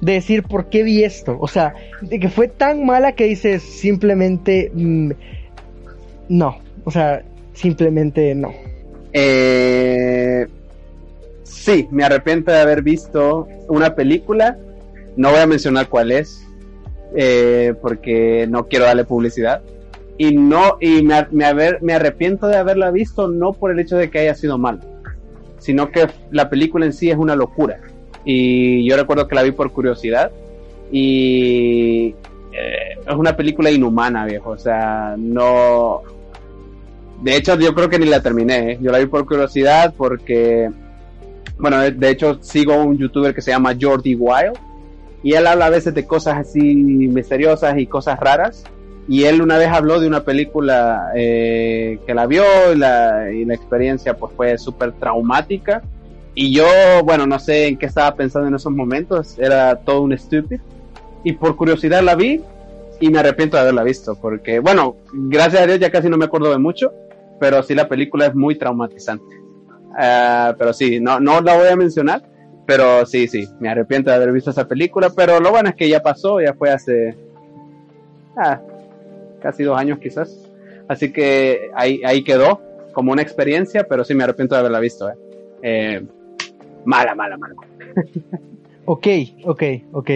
De decir, ¿por qué vi esto? O sea, de que fue tan mala que dices simplemente... Mm, no, o sea, simplemente no. Eh, sí, me arrepiento de haber visto una película, no voy a mencionar cuál es, eh, porque no quiero darle publicidad. Y no, y me, me arrepiento de haberla visto no por el hecho de que haya sido mal, sino que la película en sí es una locura. Y yo recuerdo que la vi por curiosidad y eh, es una película inhumana, viejo. O sea, no. De hecho, yo creo que ni la terminé. ¿eh? Yo la vi por curiosidad porque, bueno, de, hecho sigo un youtuber que se llama Jordi Wild y él habla a veces de cosas así misteriosas y cosas raras. Y él una vez habló de una película eh, que la vio y la, y la experiencia pues fue súper traumática. Y yo, bueno, no sé en qué estaba pensando en esos momentos, era todo un estúpido. Y por curiosidad la vi y me arrepiento de haberla visto, porque, bueno, gracias a Dios ya casi no me acuerdo de mucho, pero sí la película es muy traumatizante. Uh, pero sí, no, no la voy a mencionar, pero sí, sí, me arrepiento de haber visto esa película, pero lo bueno es que ya pasó, ya fue hace ah, casi dos años quizás. Así que ahí, ahí quedó como una experiencia, pero sí me arrepiento de haberla visto. Eh. Eh, mala, mala, mala. ok, ok, ok.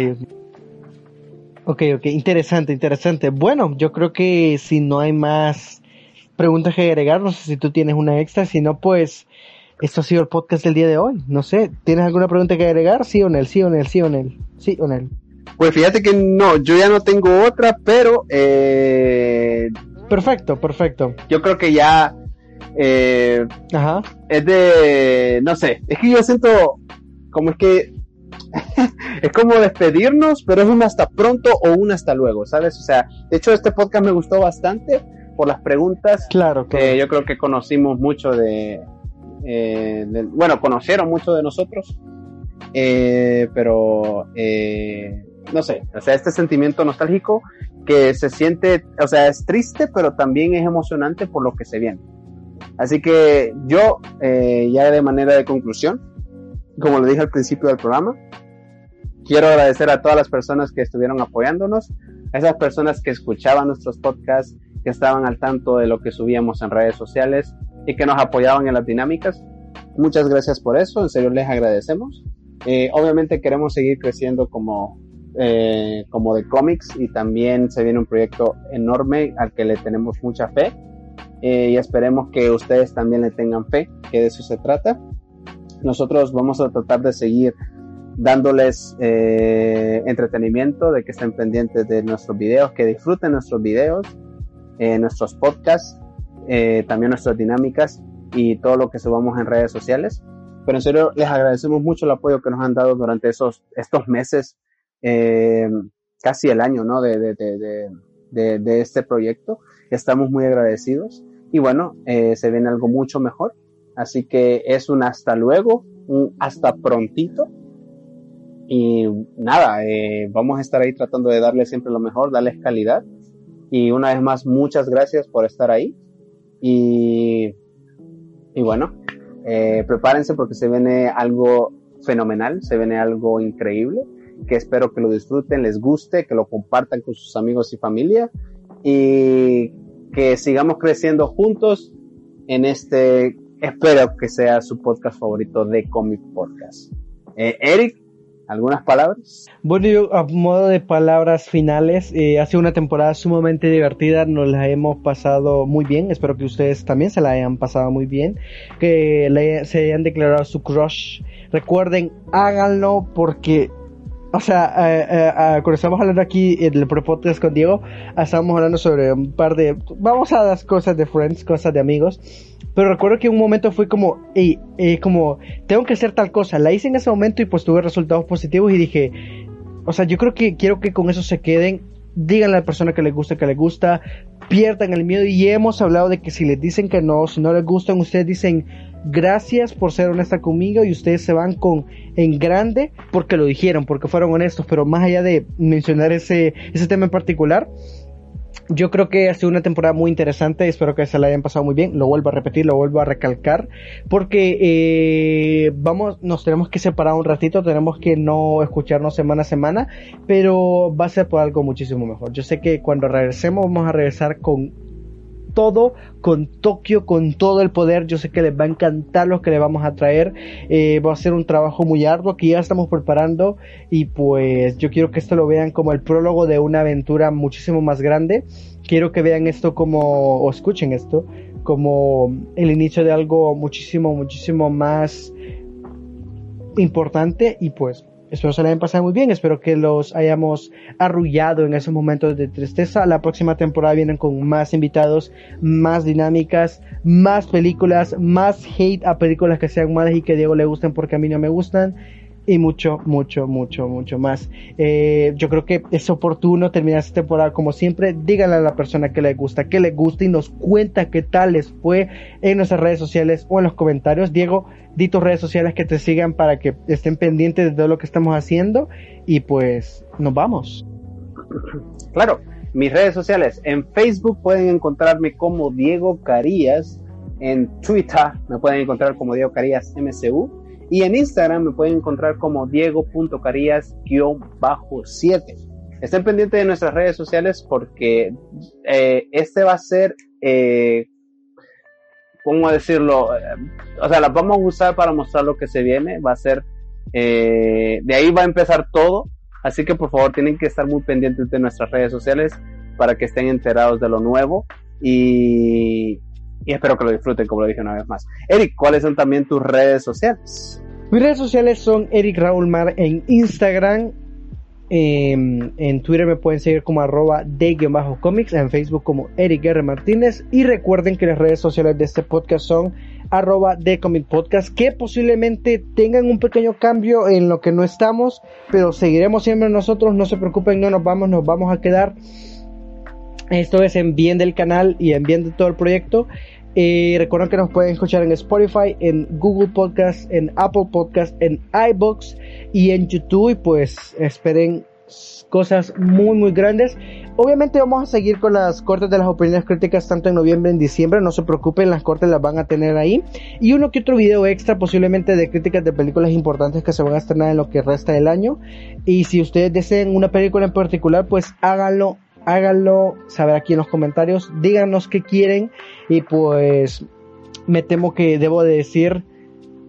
Ok, ok, interesante, interesante. Bueno, yo creo que si no hay más preguntas que agregar, no sé si tú tienes una extra, si no, pues esto ha sido el podcast del día de hoy. No sé, ¿tienes alguna pregunta que agregar? Sí o el sí o el sí o el sí o el Pues fíjate que no, yo ya no tengo otra, pero... Eh... Perfecto, perfecto. Yo creo que ya... Eh, Ajá. Es de... No sé, es que yo siento como es que es como despedirnos, pero es un hasta pronto o un hasta luego, ¿sabes? O sea, de hecho este podcast me gustó bastante por las preguntas. Claro, que yo creo que conocimos mucho de, eh, bueno, conocieron mucho de nosotros, eh, pero eh, no sé, o sea, este sentimiento nostálgico que se siente, o sea, es triste, pero también es emocionante por lo que se viene. Así que yo, ya de manera de conclusión, como lo dije al principio del programa, quiero agradecer a todas las personas que estuvieron apoyándonos, a esas personas que escuchaban nuestros podcasts, que estaban al tanto de lo que subíamos en redes sociales y que nos apoyaban en las dinámicas. Muchas gracias por eso, en serio les agradecemos. Eh, obviamente queremos seguir creciendo como, eh, como de cómics y también se viene un proyecto enorme al que le tenemos mucha fe eh, y esperemos que ustedes también le tengan fe, que de eso se trata. Nosotros vamos a tratar de seguir dándoles eh, entretenimiento, de que estén pendientes de nuestros videos, que disfruten nuestros videos, eh, nuestros podcasts, eh, también nuestras dinámicas y todo lo que subamos en redes sociales. Pero en serio, les agradecemos mucho el apoyo que nos han dado durante esos, estos meses, casi el año, ¿no? De, de, de, de, este proyecto. Estamos muy agradecidos. Y bueno, se viene algo mucho mejor Así que es un hasta luego, un hasta prontito. Y nada, eh, vamos a estar ahí tratando de darles siempre lo mejor, darles calidad. Y una vez más, muchas gracias por estar ahí. Y, y bueno, eh, prepárense porque se viene algo fenomenal, se viene algo increíble, que espero que lo disfruten, les guste, que lo compartan con sus amigos y familia y que sigamos creciendo juntos en este espero que sea su podcast favorito de Comic Podcast. Eh, Eric, ¿algunas palabras? Bueno, yo a modo de palabras finales, eh, ha sido una temporada sumamente divertida, nos la hemos pasado muy bien, espero que ustedes también se la hayan pasado muy bien, que se hayan declarado su crush. Recuerden, háganlo porque o sea, eh, eh, eh, cuando estamos hablando aquí en el pre-podcast con Diego, estábamos hablando sobre un par de. Vamos a las cosas de friends, cosas de amigos. Pero recuerdo que un momento fue como, hey, como, tengo que hacer tal cosa. La hice en ese momento y pues tuve resultados positivos y dije, o sea, yo creo que quiero que con eso se queden. Díganle a la persona que les gusta, que les gusta, pierdan el miedo. Y hemos hablado de que si les dicen que no, si no les gustan, ustedes dicen, gracias por ser honesta conmigo y ustedes se van con en grande porque lo dijeron, porque fueron honestos, pero más allá de mencionar ese, ese tema en particular, yo creo que ha sido una temporada muy interesante, espero que se la hayan pasado muy bien, lo vuelvo a repetir, lo vuelvo a recalcar, porque eh, vamos, nos tenemos que separar un ratito, tenemos que no escucharnos semana a semana, pero va a ser por algo muchísimo mejor. Yo sé que cuando regresemos vamos a regresar con todo con Tokio, con todo el poder. Yo sé que les va a encantar lo que le vamos a traer. Eh, va a ser un trabajo muy arduo que ya estamos preparando y pues yo quiero que esto lo vean como el prólogo de una aventura muchísimo más grande. Quiero que vean esto como, o escuchen esto, como el inicio de algo muchísimo, muchísimo más importante y pues Espero se la hayan pasado muy bien, espero que los hayamos arrullado en esos momentos de tristeza. La próxima temporada vienen con más invitados, más dinámicas, más películas, más hate a películas que sean malas y que a Diego le gusten porque a mí no me gustan y mucho, mucho, mucho, mucho más. Eh, yo creo que es oportuno terminar esta temporada como siempre. Díganle a la persona que le gusta, que le gusta y nos cuenta qué tal les fue en nuestras redes sociales o en los comentarios. Diego, di tus redes sociales que te sigan para que estén pendientes de todo lo que estamos haciendo y pues nos vamos. Claro, mis redes sociales en Facebook pueden encontrarme como Diego Carías, en Twitter me pueden encontrar como Diego Carías MCU y en Instagram me pueden encontrar como diego.carías-7. Estén pendientes de nuestras redes sociales porque eh, este va a ser, eh, ¿cómo decirlo? Eh, o sea, las vamos a usar para mostrar lo que se viene. Va a ser, de ahí va a empezar todo. Así que por favor tienen que estar muy pendientes de nuestras redes sociales para que estén enterados de lo nuevo. Y, y espero que lo disfruten, como lo dije una vez más. Eric, ¿cuáles son también tus redes sociales? Mis redes sociales son Eric Raúl Mar en Instagram. em, en Twitter me pueden seguir como arroba de-comics, en Facebook como Eric R. Martínez. Y recuerden que las redes sociales de este podcast son arroba de Comic Podcast, que posiblemente tengan un pequeño cambio en lo que no estamos, pero seguiremos siempre nosotros, no se preocupen, no nos vamos, nos vamos a quedar. Esto es en bien del canal y en bien de todo el proyecto. Eh, recuerden que nos pueden escuchar en Spotify, en Google Podcast, en Apple Podcast, en iBox y en YouTube. Y pues esperen cosas muy muy grandes. Obviamente vamos a seguir con las cortes de las opiniones críticas tanto en noviembre en diciembre. No se preocupen, las cortes las van a tener ahí. Y uno que otro video extra posiblemente de críticas de películas importantes que se van a estrenar en lo que resta del año. Y si ustedes desean una película en particular, pues háganlo háganlo saber aquí en los comentarios, díganos qué quieren y pues me temo que debo de decir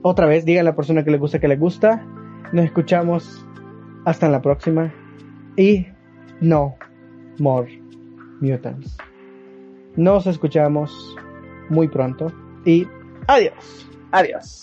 otra vez, digan a la persona que le gusta que le gusta. Nos escuchamos hasta la próxima y no more mutants. Nos escuchamos muy pronto y adiós. Adiós.